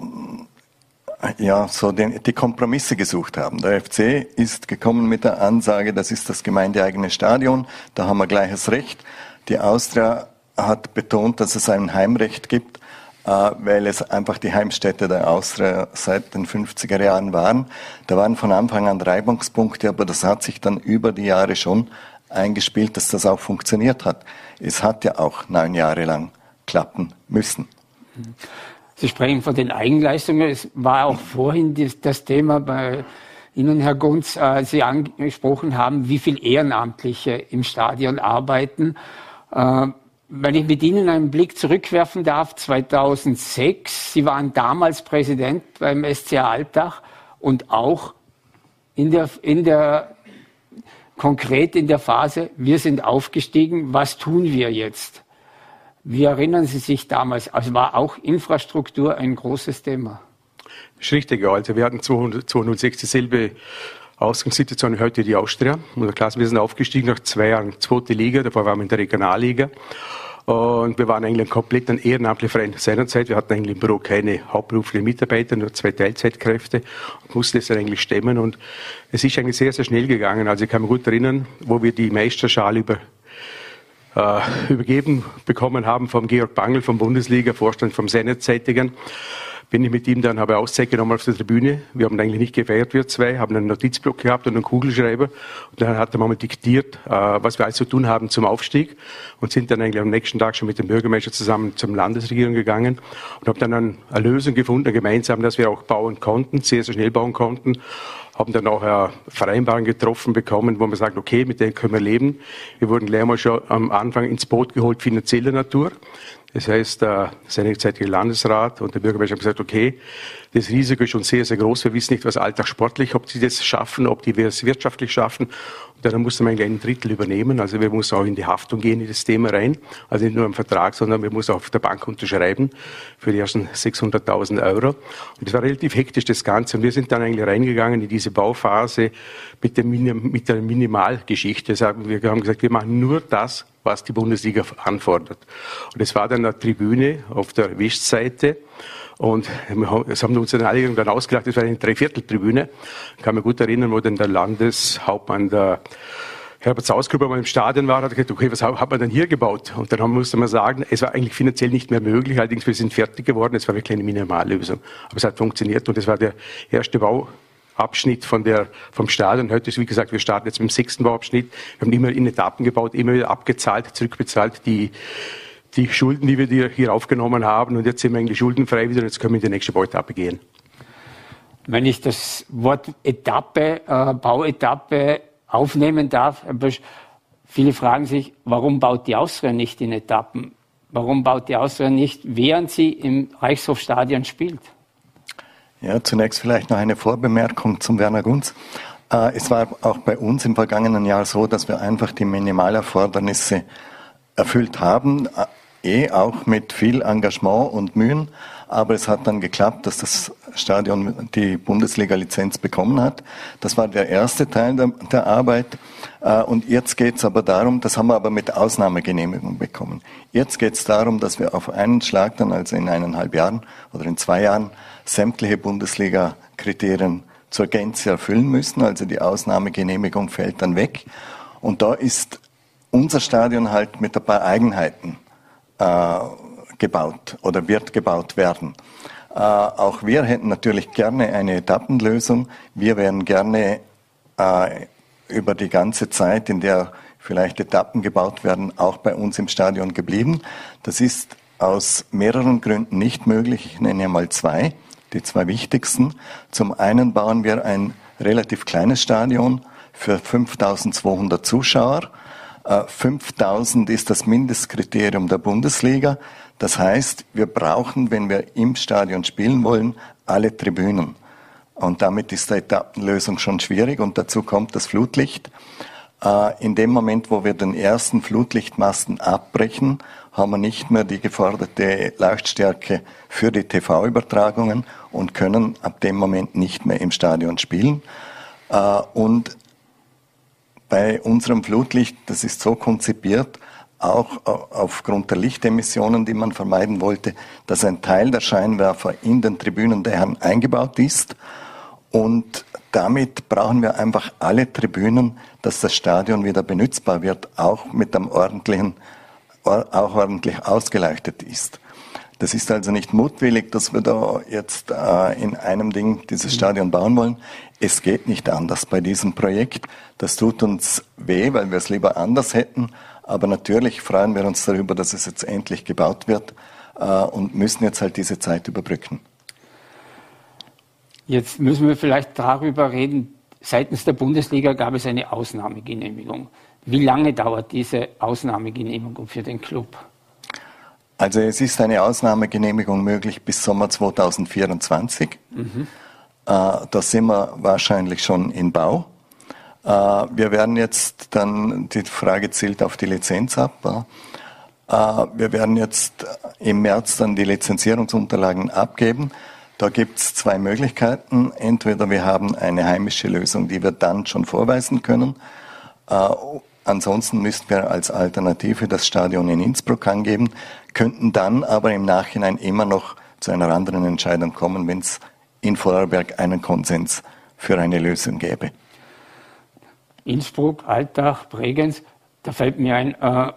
ja, so den, die Kompromisse gesucht haben. Der FC ist gekommen mit der Ansage, das ist das gemeindeeigene Stadion, da haben wir gleiches Recht. Die Austria hat betont, dass es ein Heimrecht gibt, äh, weil es einfach die Heimstätte der Austria seit den 50er Jahren waren. Da waren von Anfang an Reibungspunkte, aber das hat sich dann über die Jahre schon eingespielt, dass das auch funktioniert hat. Es hat ja auch neun Jahre lang klappen müssen. Sie sprechen von den Eigenleistungen. Es war auch vorhin das Thema bei Ihnen, Herr Gunz, äh, Sie angesprochen haben, wie viel Ehrenamtliche im Stadion arbeiten. Äh, wenn ich mit Ihnen einen Blick zurückwerfen darf, 2006, Sie waren damals Präsident beim SCA Altach und auch in der, in der, konkret in der Phase, wir sind aufgestiegen, was tun wir jetzt? Wie erinnern Sie sich damals? Also war auch Infrastruktur ein großes Thema. Das ist richtig, ja. Also wir hatten 2006 dieselbe Ausgangssituation heute die Austria. Unser Klasse, wir sind aufgestiegen nach zwei Jahren zweite Liga, davor waren wir in der Regionalliga. Und wir waren eigentlich komplett ein ehrenamtlicher Verein seinerzeit. Wir hatten eigentlich im Büro keine hauptberuflichen Mitarbeiter, nur zwei Teilzeitkräfte und mussten das dann eigentlich stemmen. Und es ist eigentlich sehr, sehr schnell gegangen. Also ich kann mich gut erinnern, wo wir die Meisterschale über äh, übergeben bekommen haben vom Georg Bangel, vom Bundesliga-Vorstand, vom seinerzeitigen bin ich mit ihm dann, habe Auszeit genommen auf der Tribüne. Wir haben eigentlich nicht gefeiert, wir zwei, haben einen Notizblock gehabt und einen Kugelschreiber. Und dann hat er mal diktiert, äh, was wir alles zu tun haben zum Aufstieg und sind dann eigentlich am nächsten Tag schon mit dem Bürgermeister zusammen zum Landesregierung gegangen und haben dann eine Lösung gefunden, gemeinsam, dass wir auch bauen konnten, sehr, sehr schnell bauen konnten haben dann auch eine Vereinbarung getroffen bekommen, wo man sagt, okay, mit denen können wir leben. Wir wurden gleich mal schon am Anfang ins Boot geholt, finanzieller Natur. Das heißt, der seinerzeitige Landesrat und der Bürgermeister haben gesagt, okay, das Risiko ist schon sehr, sehr groß. Wir wissen nicht, was alltagssportlich, ob sie das schaffen, ob die es wirtschaftlich schaffen. Dann musste man ein Drittel übernehmen. Also wir mussten auch in die Haftung gehen, in das Thema rein. Also nicht nur im Vertrag, sondern wir mussten auch auf der Bank unterschreiben für die ersten 600.000 Euro. Und das war relativ hektisch, das Ganze. Und wir sind dann eigentlich reingegangen in diese Bauphase mit der, Minim mit der Minimalgeschichte. wir haben gesagt, wir machen nur das, was die Bundesliga anfordert. Und es war dann eine Tribüne auf der Westseite. Und es haben uns dann alle dann ausgelacht, das war eine Dreivierteltribüne. Kann mich gut erinnern, wo dann der Landeshauptmann der Herbert Sausgruber mal im Stadion war, hat gesagt, okay, was hat man denn hier gebaut? Und dann musste man sagen, es war eigentlich finanziell nicht mehr möglich, allerdings wir sind fertig geworden, es war wirklich eine Minimallösung. Aber es hat funktioniert und es war der erste Bau Abschnitt von der, vom Stadion. Heute ist, wie gesagt, wir starten jetzt mit dem sechsten Bauabschnitt. Wir haben immer in Etappen gebaut, immer wieder abgezahlt, zurückbezahlt, die, die Schulden, die wir hier aufgenommen haben. Und jetzt sind wir eigentlich schuldenfrei wieder. Jetzt können wir in die nächste Bauetappe gehen. Wenn ich das Wort Etappe, äh, Bauetappe aufnehmen darf, viele fragen sich, warum baut die Austria nicht in Etappen? Warum baut die Austria nicht, während sie im Reichshofstadion spielt? Ja, zunächst vielleicht noch eine Vorbemerkung zum Werner Gunz. Äh, es war auch bei uns im vergangenen Jahr so, dass wir einfach die Minimalerfordernisse erfüllt haben, eh auch mit viel Engagement und Mühen. Aber es hat dann geklappt, dass das Stadion die Bundesliga-Lizenz bekommen hat. Das war der erste Teil der, der Arbeit. Äh, und jetzt geht es aber darum, das haben wir aber mit Ausnahmegenehmigung bekommen. Jetzt geht es darum, dass wir auf einen Schlag dann, also in eineinhalb Jahren oder in zwei Jahren, sämtliche Bundesliga-Kriterien zur Gänze erfüllen müssen. Also die Ausnahmegenehmigung fällt dann weg. Und da ist unser Stadion halt mit ein paar Eigenheiten äh, gebaut oder wird gebaut werden. Äh, auch wir hätten natürlich gerne eine Etappenlösung. Wir wären gerne äh, über die ganze Zeit, in der vielleicht Etappen gebaut werden, auch bei uns im Stadion geblieben. Das ist aus mehreren Gründen nicht möglich. Ich nenne mal zwei die zwei wichtigsten. Zum einen bauen wir ein relativ kleines Stadion für 5200 Zuschauer. 5000 äh, ist das Mindestkriterium der Bundesliga. Das heißt, wir brauchen, wenn wir im Stadion spielen wollen, alle Tribünen. Und damit ist die Etappenlösung schon schwierig und dazu kommt das Flutlicht. Äh, in dem Moment, wo wir den ersten Flutlichtmasten abbrechen, haben wir nicht mehr die geforderte Leuchtstärke für die TV-Übertragungen und können ab dem Moment nicht mehr im Stadion spielen. Äh, und bei unserem Flutlicht, das ist so konzipiert, auch aufgrund der Lichtemissionen, die man vermeiden wollte, dass ein Teil der Scheinwerfer in den Tribünen der Herren eingebaut ist. Und damit brauchen wir einfach alle Tribünen, dass das Stadion wieder benutzbar wird, auch mit einem ordentlichen, auch ordentlich ausgeleuchtet ist. Das ist also nicht mutwillig, dass wir da jetzt äh, in einem Ding dieses Stadion bauen wollen. Es geht nicht anders bei diesem Projekt. Das tut uns weh, weil wir es lieber anders hätten. Aber natürlich freuen wir uns darüber, dass es jetzt endlich gebaut wird äh, und müssen jetzt halt diese Zeit überbrücken. Jetzt müssen wir vielleicht darüber reden. Seitens der Bundesliga gab es eine Ausnahmegenehmigung. Wie lange dauert diese Ausnahmegenehmigung für den Club? Also es ist eine Ausnahmegenehmigung möglich bis Sommer 2024. Mhm. Äh, da sind wir wahrscheinlich schon in Bau. Äh, wir werden jetzt dann, die Frage zielt auf die Lizenz ab. Äh, wir werden jetzt im März dann die Lizenzierungsunterlagen abgeben. Da gibt es zwei Möglichkeiten. Entweder wir haben eine heimische Lösung, die wir dann schon vorweisen können. Ansonsten müssten wir als Alternative das Stadion in Innsbruck angeben, könnten dann aber im Nachhinein immer noch zu einer anderen Entscheidung kommen, wenn es in Vorarlberg einen Konsens für eine Lösung gäbe. Innsbruck, Altach, Bregenz, da fällt mir ein, äh,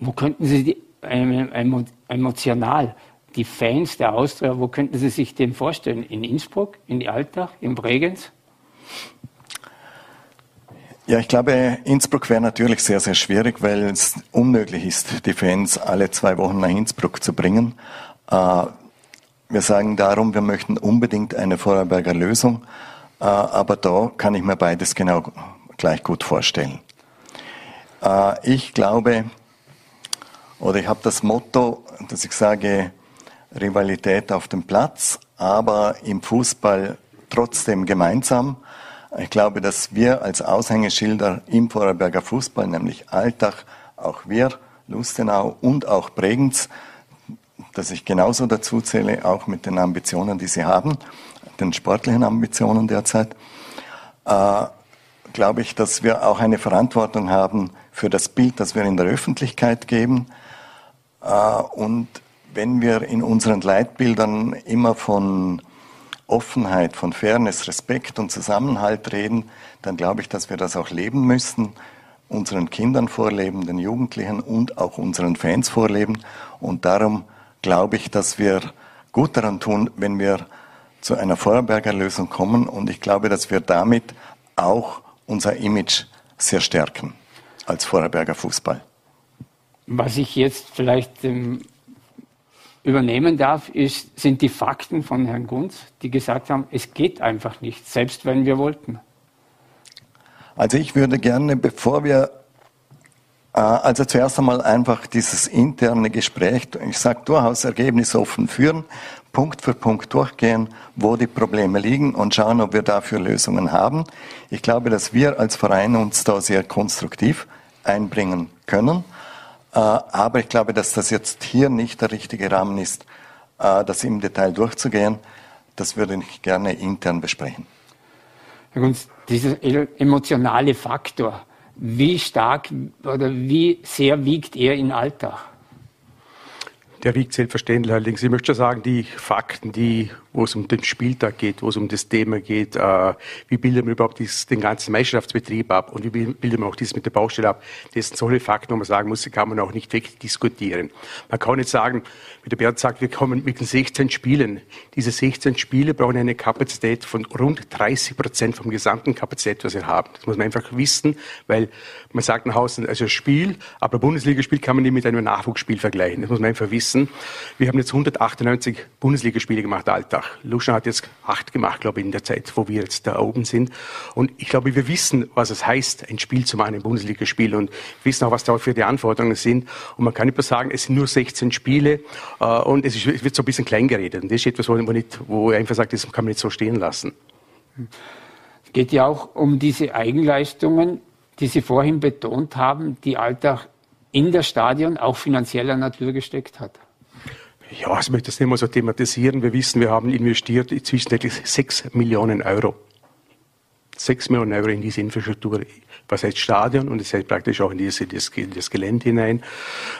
wo könnten Sie die, äh, emotional die Fans der Austria, wo könnten Sie sich den vorstellen? In Innsbruck, in Altach, in Bregenz? Ja, ich glaube, Innsbruck wäre natürlich sehr, sehr schwierig, weil es unmöglich ist, die Fans alle zwei Wochen nach Innsbruck zu bringen. Äh, wir sagen darum, wir möchten unbedingt eine Vorarlberger Lösung, äh, aber da kann ich mir beides genau gleich gut vorstellen. Äh, ich glaube, oder ich habe das Motto, dass ich sage, Rivalität auf dem Platz, aber im Fußball trotzdem gemeinsam. Ich glaube, dass wir als Aushängeschilder im Vorarlberger Fußball, nämlich Alltag, auch wir, Lustenau und auch Bregenz, dass ich genauso dazu zähle, auch mit den Ambitionen, die sie haben, den sportlichen Ambitionen derzeit, äh, glaube ich, dass wir auch eine Verantwortung haben für das Bild, das wir in der Öffentlichkeit geben. Äh, und wenn wir in unseren Leitbildern immer von Offenheit, von Fairness, Respekt und Zusammenhalt reden, dann glaube ich, dass wir das auch leben müssen, unseren Kindern vorleben, den Jugendlichen und auch unseren Fans vorleben. Und darum glaube ich, dass wir gut daran tun, wenn wir zu einer Vorarlberger Lösung kommen. Und ich glaube, dass wir damit auch unser Image sehr stärken als Vorarlberger Fußball. Was ich jetzt vielleicht ähm, übernehmen darf, ist, sind die Fakten von Herrn Gunz, die gesagt haben, es geht einfach nicht, selbst wenn wir wollten. Also ich würde gerne, bevor wir, äh, also zuerst einmal einfach dieses interne Gespräch, ich sage durchaus ergebnisoffen führen, Punkt für Punkt durchgehen, wo die Probleme liegen und schauen, ob wir dafür Lösungen haben. Ich glaube, dass wir als Verein uns da sehr konstruktiv einbringen können. Äh, aber ich glaube, dass das jetzt hier nicht der richtige Rahmen ist, äh, das im Detail durchzugehen. Das würde ich gerne intern besprechen. Herr Gunz, dieser emotionale Faktor, wie stark oder wie sehr wiegt er in Alltag? Der wiegt selbstverständlich. Allerdings, ich möchte schon sagen, die Fakten, die, wo es um den Spieltag geht, wo es um das Thema geht, äh, wie bildet man überhaupt dieses, den ganzen Meisterschaftsbetrieb ab und wie bildet man auch dieses mit der Baustelle ab, das sind solche Fakten, wo man sagen muss, die kann man auch nicht wegdiskutieren. Man kann nicht sagen, wie der Bernd sagt, wir kommen mit den 16 Spielen. Diese 16 Spiele brauchen eine Kapazität von rund 30 Prozent vom gesamten Kapazität, was wir haben. Das muss man einfach wissen, weil man sagt nach Hause, also Spiel, aber Bundesligaspiel kann man nicht mit einem Nachwuchsspiel vergleichen. Das muss man einfach wissen, wir haben jetzt 198 Bundesligaspiele gemacht, Alltag. Luschner hat jetzt acht gemacht, glaube ich, in der Zeit, wo wir jetzt da oben sind. Und ich glaube, wir wissen, was es heißt, ein Spiel zu machen, ein Bundesligaspiel und wissen auch, was da für die Anforderungen sind. Und man kann nicht mehr sagen, es sind nur 16 Spiele äh, und es, ist, es, wird so ein bisschen klein geredet. Und das ist etwas, wo, nicht, wo einfach sagt, das kann man nicht so stehen lassen. Es geht ja auch um diese Eigenleistungen, die Sie vorhin betont haben, die Alltag in das Stadion auch finanzieller Natur gesteckt hat. Ja, ich möchte das nicht mal so thematisieren. Wir wissen, wir haben investiert zwischenzeitlich 6 Millionen Euro. 6 Millionen Euro in diese Infrastruktur, was heißt Stadion und es heißt praktisch auch in diese, das, das Gelände hinein.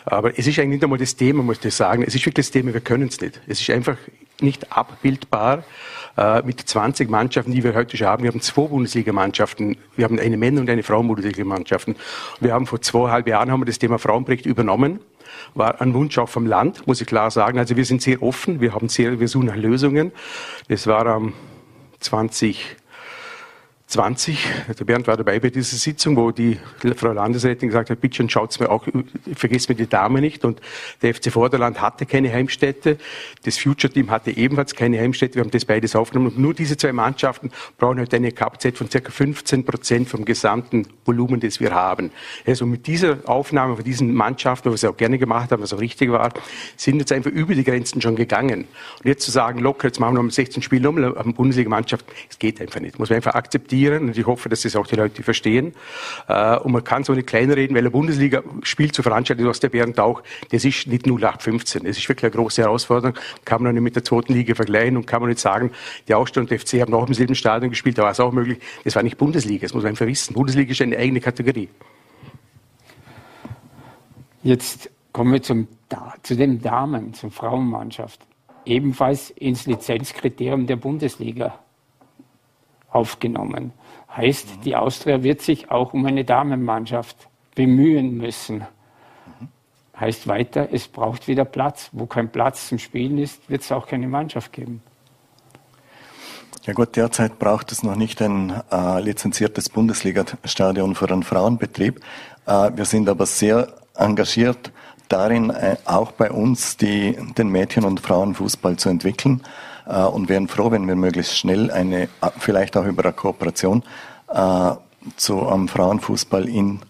Aber es ist eigentlich nicht einmal das Thema, muss ich sagen. Es ist wirklich das Thema, wir können es nicht. Es ist einfach nicht abbildbar äh, mit 20 Mannschaften, die wir heute schon haben. Wir haben zwei Bundesligamannschaften. Wir haben eine Männer- und eine Frauen-Bundesligamannschaften. Wir haben vor zweieinhalb Jahren haben wir das Thema Frauenprojekt übernommen war ein Wunsch auch vom Land, muss ich klar sagen. Also wir sind sehr offen, wir haben sehr, wir suchen nach Lösungen. Das war am 20 20, der Bernd war dabei bei dieser Sitzung, wo die Frau Landesrätin gesagt hat, bitte schaut's mir auch, vergesst mir die Dame nicht. Und der FC Vorderland hatte keine Heimstätte, das Future Team hatte ebenfalls keine Heimstätte. Wir haben das beides aufgenommen. Und nur diese zwei Mannschaften brauchen heute eine Kapazität von circa 15 Prozent vom gesamten Volumen, das wir haben. Also mit dieser Aufnahme von diesen Mannschaften, was wir auch gerne gemacht haben, was auch richtig war, sind jetzt einfach über die Grenzen schon gegangen. Und jetzt zu sagen, locker, jetzt machen wir noch 16 Spiele nochmal eine Bundesliga-Mannschaft, es geht einfach nicht. Muss man einfach akzeptieren akzeptieren und ich hoffe, dass das auch die Leute verstehen. Äh, und man kann so nicht kleinreden, weil eine Bundesliga-Spiel zu veranstalten, du hast der Bernd auch, das ist nicht 0815. Das ist wirklich eine große Herausforderung. Kann man nicht mit der zweiten Liga vergleichen und kann man nicht sagen, die Ausstand und FC haben auch im selben Stadion gespielt, da war es auch möglich. Das war nicht Bundesliga, das muss man einfach wissen. Bundesliga ist eine eigene Kategorie. Jetzt kommen wir zum, zu den Damen, zur Frauenmannschaft. Ebenfalls ins Lizenzkriterium der Bundesliga aufgenommen. Heißt, mhm. die Austria wird sich auch um eine Damenmannschaft bemühen müssen. Heißt weiter, es braucht wieder Platz. Wo kein Platz zum Spielen ist, wird es auch keine Mannschaft geben. Ja gut, derzeit braucht es noch nicht ein äh, lizenziertes Bundesliga-Stadion für einen Frauenbetrieb. Äh, wir sind aber sehr engagiert darin, äh, auch bei uns die, den Mädchen- und Frauenfußball zu entwickeln und wären froh, wenn wir möglichst schnell eine, äh, vielleicht auch über eine Kooperation zu einem Frauenfußball in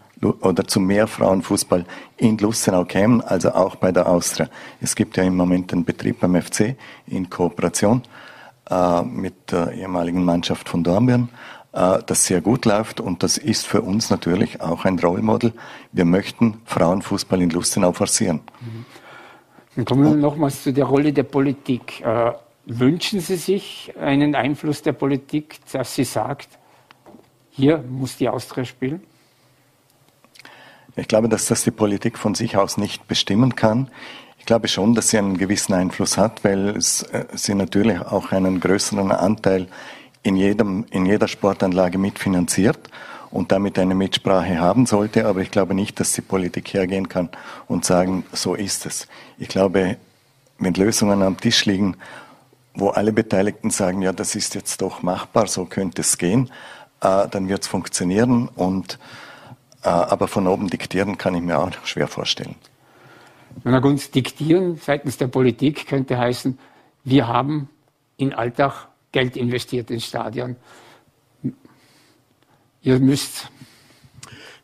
oder zu mehr Frauenfußball in Lustenau kämen, also auch bei der Austria. Es gibt ja im Moment einen Betrieb beim FC in Kooperation äh, mit der ehemaligen Mannschaft von Dornbirn äh, das sehr gut läuft und das ist für uns natürlich auch ein Rollmodel. Wir möchten Frauenfußball in Lustenau forcieren. Dann kommen wir nochmals zu der Rolle der Politik. Äh, wünschen Sie sich einen Einfluss der Politik, dass sie sagt, hier muss die Austria spielen? Ich glaube, dass das die Politik von sich aus nicht bestimmen kann. Ich glaube schon, dass sie einen gewissen Einfluss hat, weil äh, sie natürlich auch einen größeren Anteil in, jedem, in jeder Sportanlage mitfinanziert und damit eine Mitsprache haben sollte. Aber ich glaube nicht, dass die Politik hergehen kann und sagen, so ist es. Ich glaube, wenn Lösungen am Tisch liegen, wo alle Beteiligten sagen, ja, das ist jetzt doch machbar, so könnte es gehen, äh, dann wird es funktionieren. Und, äh, aber von oben diktieren kann ich mir auch schwer vorstellen. Wenn wir uns diktieren seitens der Politik könnte heißen, wir haben in Alltag Geld investiert ins Stadion. Ihr müsst.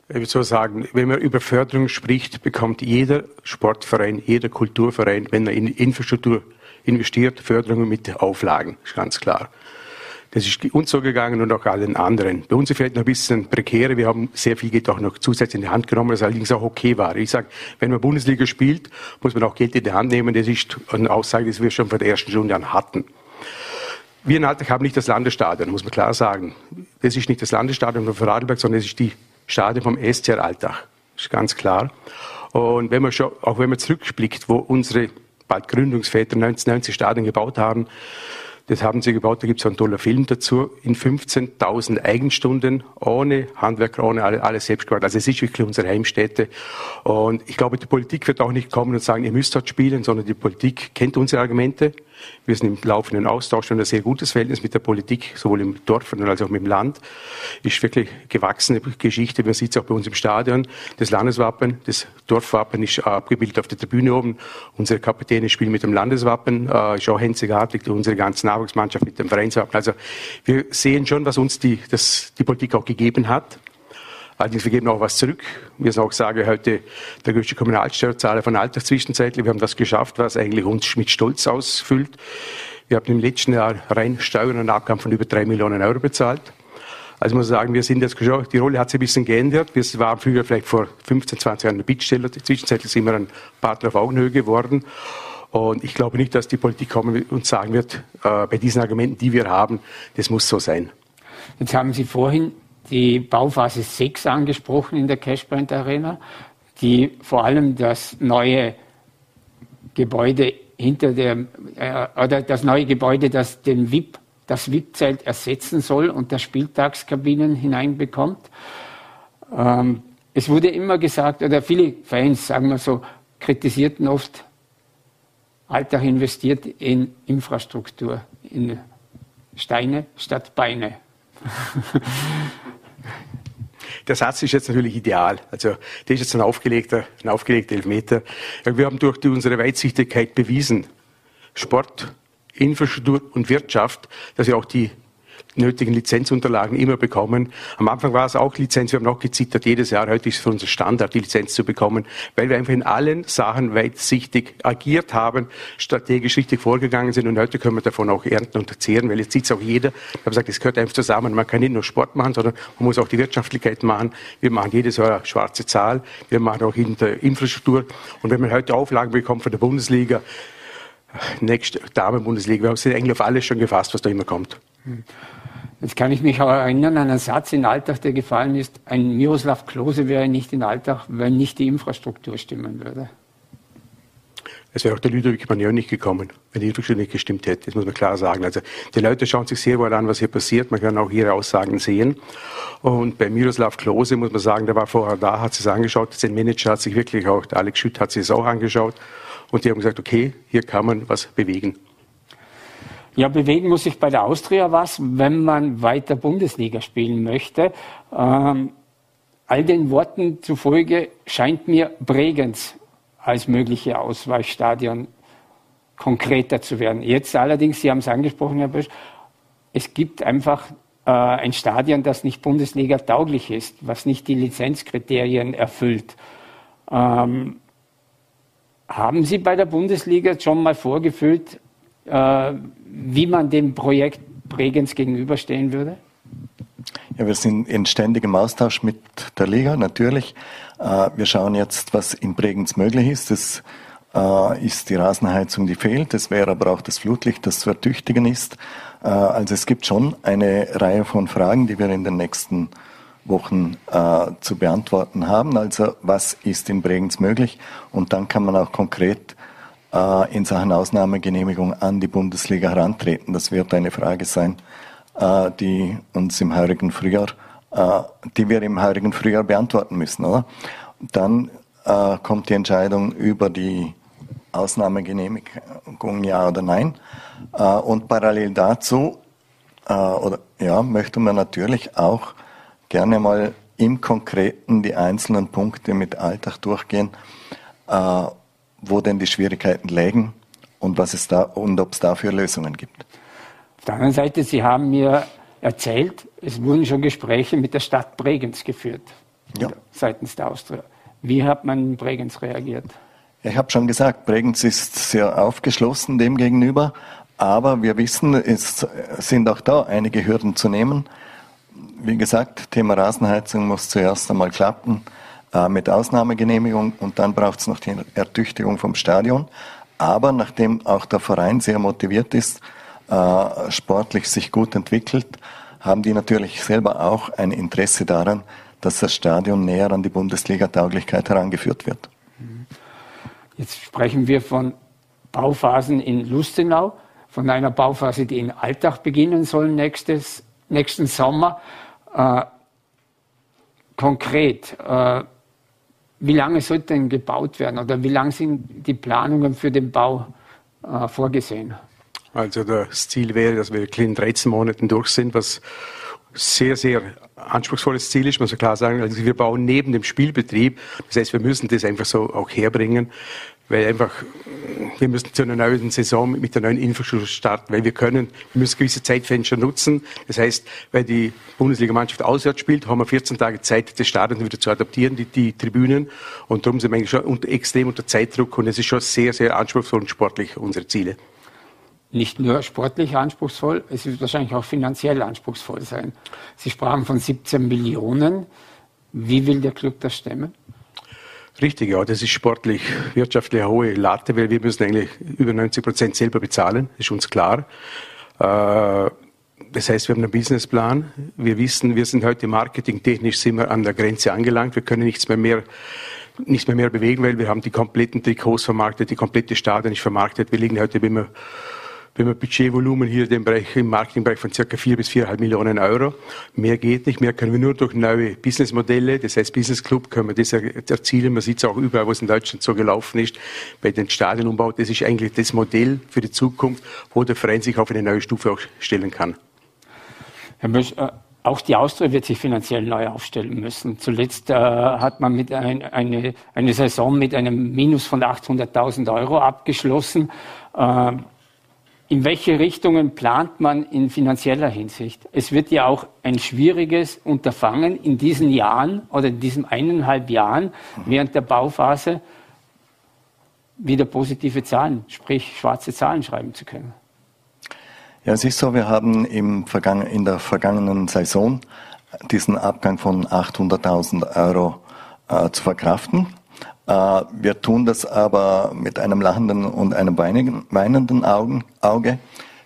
Ich würde so sagen, wenn man über Förderung spricht, bekommt jeder Sportverein, jeder Kulturverein, wenn er in Infrastruktur investiert, Förderungen mit Auflagen, ist ganz klar. Das ist uns so gegangen und auch allen anderen. Bei uns ist vielleicht noch ein bisschen prekärer. Wir haben sehr viel Geld auch noch zusätzlich in die Hand genommen, das allerdings auch okay war. Ich sage, wenn man Bundesliga spielt, muss man auch Geld in die Hand nehmen. Das ist eine Aussage, die wir schon von der ersten Stunde an hatten. Wir in Alltag haben nicht das Landesstadion, muss man klar sagen. Das ist nicht das Landesstadion von Vorarlberg, sondern es ist die Stadion vom SCR. Das ist ganz klar. Und wenn man schon, auch wenn man zurückblickt, wo unsere bald Gründungsväter 1990 Stadien gebaut haben, das haben sie gebaut, da gibt es einen tollen Film dazu, in 15.000 Eigenstunden, ohne Handwerker, ohne alle, alles selbst gemacht. Also es ist wirklich unsere Heimstätte. Und ich glaube, die Politik wird auch nicht kommen und sagen, ihr müsst dort spielen, sondern die Politik kennt unsere Argumente, wir sind im laufenden Austausch und ein sehr gutes Verhältnis mit der Politik, sowohl im Dorf als auch mit dem Land. Ist wirklich gewachsene Geschichte. Man sieht es auch bei uns im Stadion. Das Landeswappen, das Dorfwappen ist abgebildet auf der Tribüne oben. Unsere Kapitäne spielen mit dem Landeswappen. Äh, ist auch einzigartig. Unsere ganze Nachwuchsmannschaft mit dem Vereinswappen. Also wir sehen schon, was uns die, das, die Politik auch gegeben hat. Allerdings, wir geben auch was zurück. Wir sagen, auch sage heute der größte Kommunalsteuerzahler von Alltag zwischenzeitlich. Wir haben das geschafft, was eigentlich uns mit Stolz ausfüllt. Wir haben im letzten Jahr rein Steuern und Abgaben von über drei Millionen Euro bezahlt. Also muss sagen, wir sind jetzt schon, die Rolle hat sich ein bisschen geändert. Wir waren früher vielleicht vor 15, 20 Jahren ein Bittsteller. Zwischenzeitlich sind wir ein Partner auf Augenhöhe geworden. Und ich glaube nicht, dass die Politik kommen und sagen wird, äh, bei diesen Argumenten, die wir haben, das muss so sein. Jetzt haben Sie vorhin die Bauphase 6 angesprochen in der Cashpoint Arena, die vor allem das neue Gebäude hinter der, äh, oder das neue Gebäude, das den VIP, das VIP-Zelt ersetzen soll und das Spieltagskabinen hineinbekommt. Ähm, es wurde immer gesagt, oder viele Fans, sagen wir so, kritisierten oft, Alltag investiert in Infrastruktur, in Steine statt Beine. Der Satz ist jetzt natürlich ideal. Also, der ist jetzt ein aufgelegter, ein aufgelegter Elfmeter. Wir haben durch unsere Weitsichtigkeit bewiesen, Sport, Infrastruktur und Wirtschaft, dass wir auch die nötigen Lizenzunterlagen immer bekommen. Am Anfang war es auch Lizenz, wir haben auch gezittert jedes Jahr. Heute ist es für uns Standard, die Lizenz zu bekommen, weil wir einfach in allen Sachen weitsichtig agiert haben, strategisch richtig vorgegangen sind und heute können wir davon auch ernten und zehren, weil jetzt sieht es auch jeder. Ich habe gesagt, es gehört einfach zusammen. Man kann nicht nur Sport machen, sondern man muss auch die Wirtschaftlichkeit machen. Wir machen jedes Jahr schwarze Zahl. Wir machen auch in der Infrastruktur. Und wenn man heute Auflagen bekommt von der Bundesliga, nächste Damen-Bundesliga, wir sind eigentlich auf alles schon gefasst, was da immer kommt. Hm. Jetzt kann ich mich auch erinnern an einen Satz in Alltag, der gefallen ist, ein Miroslav Klose wäre nicht in Alltag, wenn nicht die Infrastruktur stimmen würde. Es wäre auch der Ludovic Magnon nicht gekommen, wenn die Infrastruktur nicht gestimmt hätte. Das muss man klar sagen. Also die Leute schauen sich sehr wohl an, was hier passiert. Man kann auch ihre Aussagen sehen. Und bei Miroslav Klose muss man sagen, der war vorher da, hat sich es angeschaut. Sein Manager hat sich wirklich auch, der Alex Schütt hat sich es auch angeschaut. Und die haben gesagt, okay, hier kann man was bewegen. Ja, bewegen muss sich bei der Austria was, wenn man weiter Bundesliga spielen möchte. Ähm, all den Worten zufolge scheint mir Bregenz als mögliche Ausweichstadion konkreter zu werden. Jetzt allerdings, Sie haben es angesprochen, Herr Bösch, es gibt einfach äh, ein Stadion, das nicht Bundesliga tauglich ist, was nicht die Lizenzkriterien erfüllt. Ähm, haben Sie bei der Bundesliga schon mal vorgefühlt, äh, wie man dem Projekt Bregenz gegenüberstehen würde? Ja, wir sind in ständigem Austausch mit der Liga, natürlich. Äh, wir schauen jetzt, was in Bregenz möglich ist. Das äh, ist die Rasenheizung, die fehlt. Es wäre aber auch das Flutlicht, das zu ertüchtigen ist. Also es gibt schon eine Reihe von Fragen, die wir in den nächsten Wochen zu beantworten haben. Also was ist in Bregenz möglich? Und dann kann man auch konkret äh, in Sachen Ausnahmegenehmigung an die Bundesliga herantreten. Das wird eine Frage sein, äh, die uns im heurigen Frühjahr, äh, die wir im heurigen Frühjahr beantworten müssen, oder? Dann äh, kommt die Entscheidung über die Ausnahmegenehmigung, ja oder nein. Äh, und parallel dazu, äh, oder, ja, möchte man natürlich auch gerne mal im Konkreten die einzelnen Punkte mit Alltag durchgehen wo denn die Schwierigkeiten lägen und was es da und ob es dafür Lösungen gibt. Auf der anderen Seite, Sie haben mir erzählt, es wurden schon Gespräche mit der Stadt Bregenz geführt ja. seitens der Austria. Wie hat man in Bregenz reagiert? Ich habe schon gesagt, Bregenz ist sehr aufgeschlossen dem gegenüber, aber wir wissen, es sind auch da einige Hürden zu nehmen. Wie gesagt, Thema Rasenheizung muss zuerst einmal klappen äh, mit Ausnahmegenehmigung und dann braucht es noch die Ertüchtigung vom Stadion. Aber nachdem auch der Verein sehr motiviert ist, äh, sportlich sich gut entwickelt, haben die natürlich selber auch ein Interesse daran, dass das Stadion näher an die Bundesliga-Tauglichkeit herangeführt wird. Jetzt sprechen wir von Bauphasen in Lustenau, von einer Bauphase, die in Alltag beginnen soll nächstes, nächsten Sommer. Äh, konkret, äh, wie lange sollte denn gebaut werden oder wie lange sind die Planungen für den Bau äh, vorgesehen? Also das Ziel wäre, dass wir in 13 Monaten durch sind, was sehr, sehr anspruchsvolles Ziel ist, muss man klar sagen. Also wir bauen neben dem Spielbetrieb. Das heißt, wir müssen das einfach so auch herbringen weil einfach, wir müssen zu einer neuen Saison mit der neuen Infrastruktur starten, weil wir können, wir müssen gewisse Zeitfenster nutzen. Das heißt, weil die Bundesligamannschaft auswärts spielt, haben wir 14 Tage Zeit, das Stadion wieder zu adaptieren, die, die Tribünen. Und darum sind wir eigentlich schon unter, extrem unter Zeitdruck und es ist schon sehr, sehr anspruchsvoll und sportlich, unsere Ziele. Nicht nur sportlich anspruchsvoll, es wird wahrscheinlich auch finanziell anspruchsvoll sein. Sie sprachen von 17 Millionen. Wie will der Club das stemmen? Richtig, ja, das ist sportlich, wirtschaftlich eine hohe Latte, weil wir müssen eigentlich über 90 Prozent selber bezahlen, ist uns klar. Äh, das heißt, wir haben einen Businessplan. Wir wissen, wir sind heute marketingtechnisch sind wir an der Grenze angelangt. Wir können nichts mehr, mehr nicht mehr, mehr bewegen, weil wir haben die kompletten Trikots vermarktet, die komplette Stadion ist vermarktet. Wir liegen heute, wir haben ein Budgetvolumen hier im, Bereich, im Marketingbereich von circa vier bis viereinhalb Millionen Euro. Mehr geht nicht, mehr können wir nur durch neue Businessmodelle, das heißt Business Club, können wir das erzielen. Man sieht es auch überall, wo es in Deutschland so gelaufen ist, bei den Stadionumbauten. Das ist eigentlich das Modell für die Zukunft, wo der Verein sich auf eine neue Stufe auch stellen kann. Herr Mösch, äh, auch die Austria wird sich finanziell neu aufstellen müssen. Zuletzt äh, hat man mit ein, eine, eine Saison mit einem Minus von 800.000 Euro abgeschlossen. Äh, in welche Richtungen plant man in finanzieller Hinsicht? Es wird ja auch ein schwieriges Unterfangen in diesen Jahren oder in diesen eineinhalb Jahren während der Bauphase wieder positive Zahlen, sprich schwarze Zahlen schreiben zu können. Ja, es ist so, wir haben im Vergangen, in der vergangenen Saison diesen Abgang von 800.000 Euro äh, zu verkraften. Äh, wir tun das aber mit einem lachenden und einem weinenden Auge.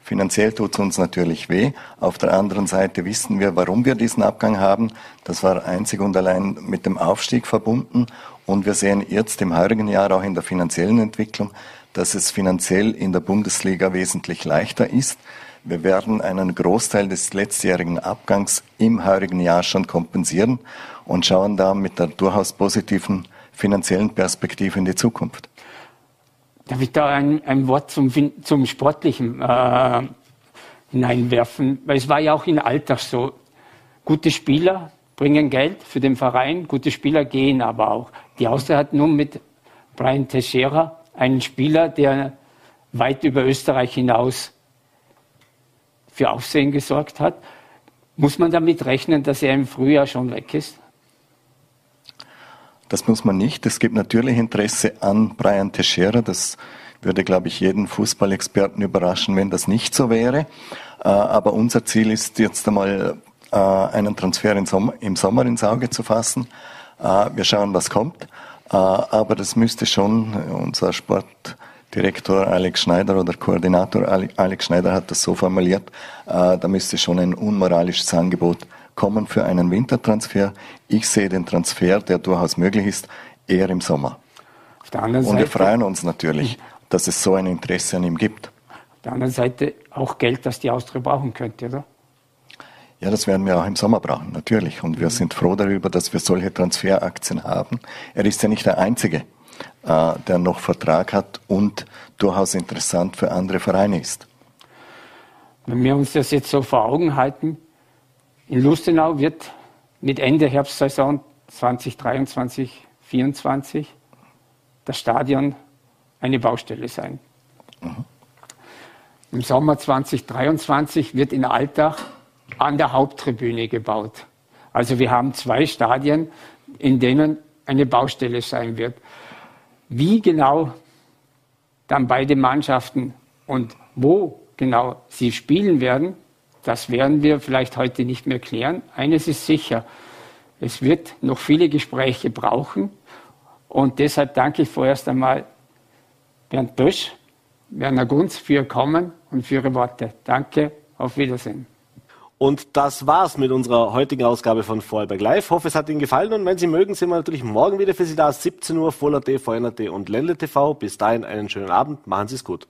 Finanziell tut es uns natürlich weh. Auf der anderen Seite wissen wir, warum wir diesen Abgang haben. Das war einzig und allein mit dem Aufstieg verbunden. Und wir sehen jetzt im heurigen Jahr auch in der finanziellen Entwicklung, dass es finanziell in der Bundesliga wesentlich leichter ist. Wir werden einen Großteil des letztjährigen Abgangs im heurigen Jahr schon kompensieren und schauen da mit der durchaus positiven finanziellen Perspektive in die Zukunft. Darf ich da ein, ein Wort zum, zum Sportlichen äh, hineinwerfen? Weil es war ja auch in Alltag so. Gute Spieler bringen Geld für den Verein, gute Spieler gehen aber auch. Die Austria hat nun mit Brian Teixeira einen Spieler, der weit über Österreich hinaus für Aufsehen gesorgt hat. Muss man damit rechnen, dass er im Frühjahr schon weg ist? Das muss man nicht. Es gibt natürlich Interesse an Brian Teixeira. Das würde, glaube ich, jeden Fußballexperten überraschen, wenn das nicht so wäre. Äh, aber unser Ziel ist jetzt einmal äh, einen Transfer im Sommer ins Auge zu fassen. Äh, wir schauen, was kommt. Aber das müsste schon unser Sportdirektor Alex Schneider oder Koordinator Alex Schneider hat das so formuliert, da müsste schon ein unmoralisches Angebot kommen für einen Wintertransfer. Ich sehe den Transfer, der durchaus möglich ist, eher im Sommer. Und wir freuen uns natürlich, dass es so ein Interesse an ihm gibt. Auf der anderen Seite auch Geld, das die Austria brauchen könnte, oder? Ja, das werden wir auch im Sommer brauchen, natürlich. Und wir sind froh darüber, dass wir solche Transferaktien haben. Er ist ja nicht der Einzige, äh, der noch Vertrag hat und durchaus interessant für andere Vereine ist. Wenn wir uns das jetzt so vor Augen halten, in Lustenau wird mit Ende Herbstsaison 2023, 2024 das Stadion eine Baustelle sein. Mhm. Im Sommer 2023 wird in Altach an der Haupttribüne gebaut. Also wir haben zwei Stadien, in denen eine Baustelle sein wird. Wie genau dann beide Mannschaften und wo genau sie spielen werden, das werden wir vielleicht heute nicht mehr klären. Eines ist sicher, es wird noch viele Gespräche brauchen. Und deshalb danke ich vorerst einmal Bernd Bösch, Werner Gunz für Ihr Kommen und für Ihre Worte. Danke, auf Wiedersehen. Und das war's mit unserer heutigen Ausgabe von Vorarlberg Live. Ich hoffe, es hat Ihnen gefallen und wenn Sie mögen, sind wir natürlich morgen wieder für Sie da. 17 Uhr, Voller.t, VNRT und Ländle TV. Bis dahin einen schönen Abend. Machen Sie es gut.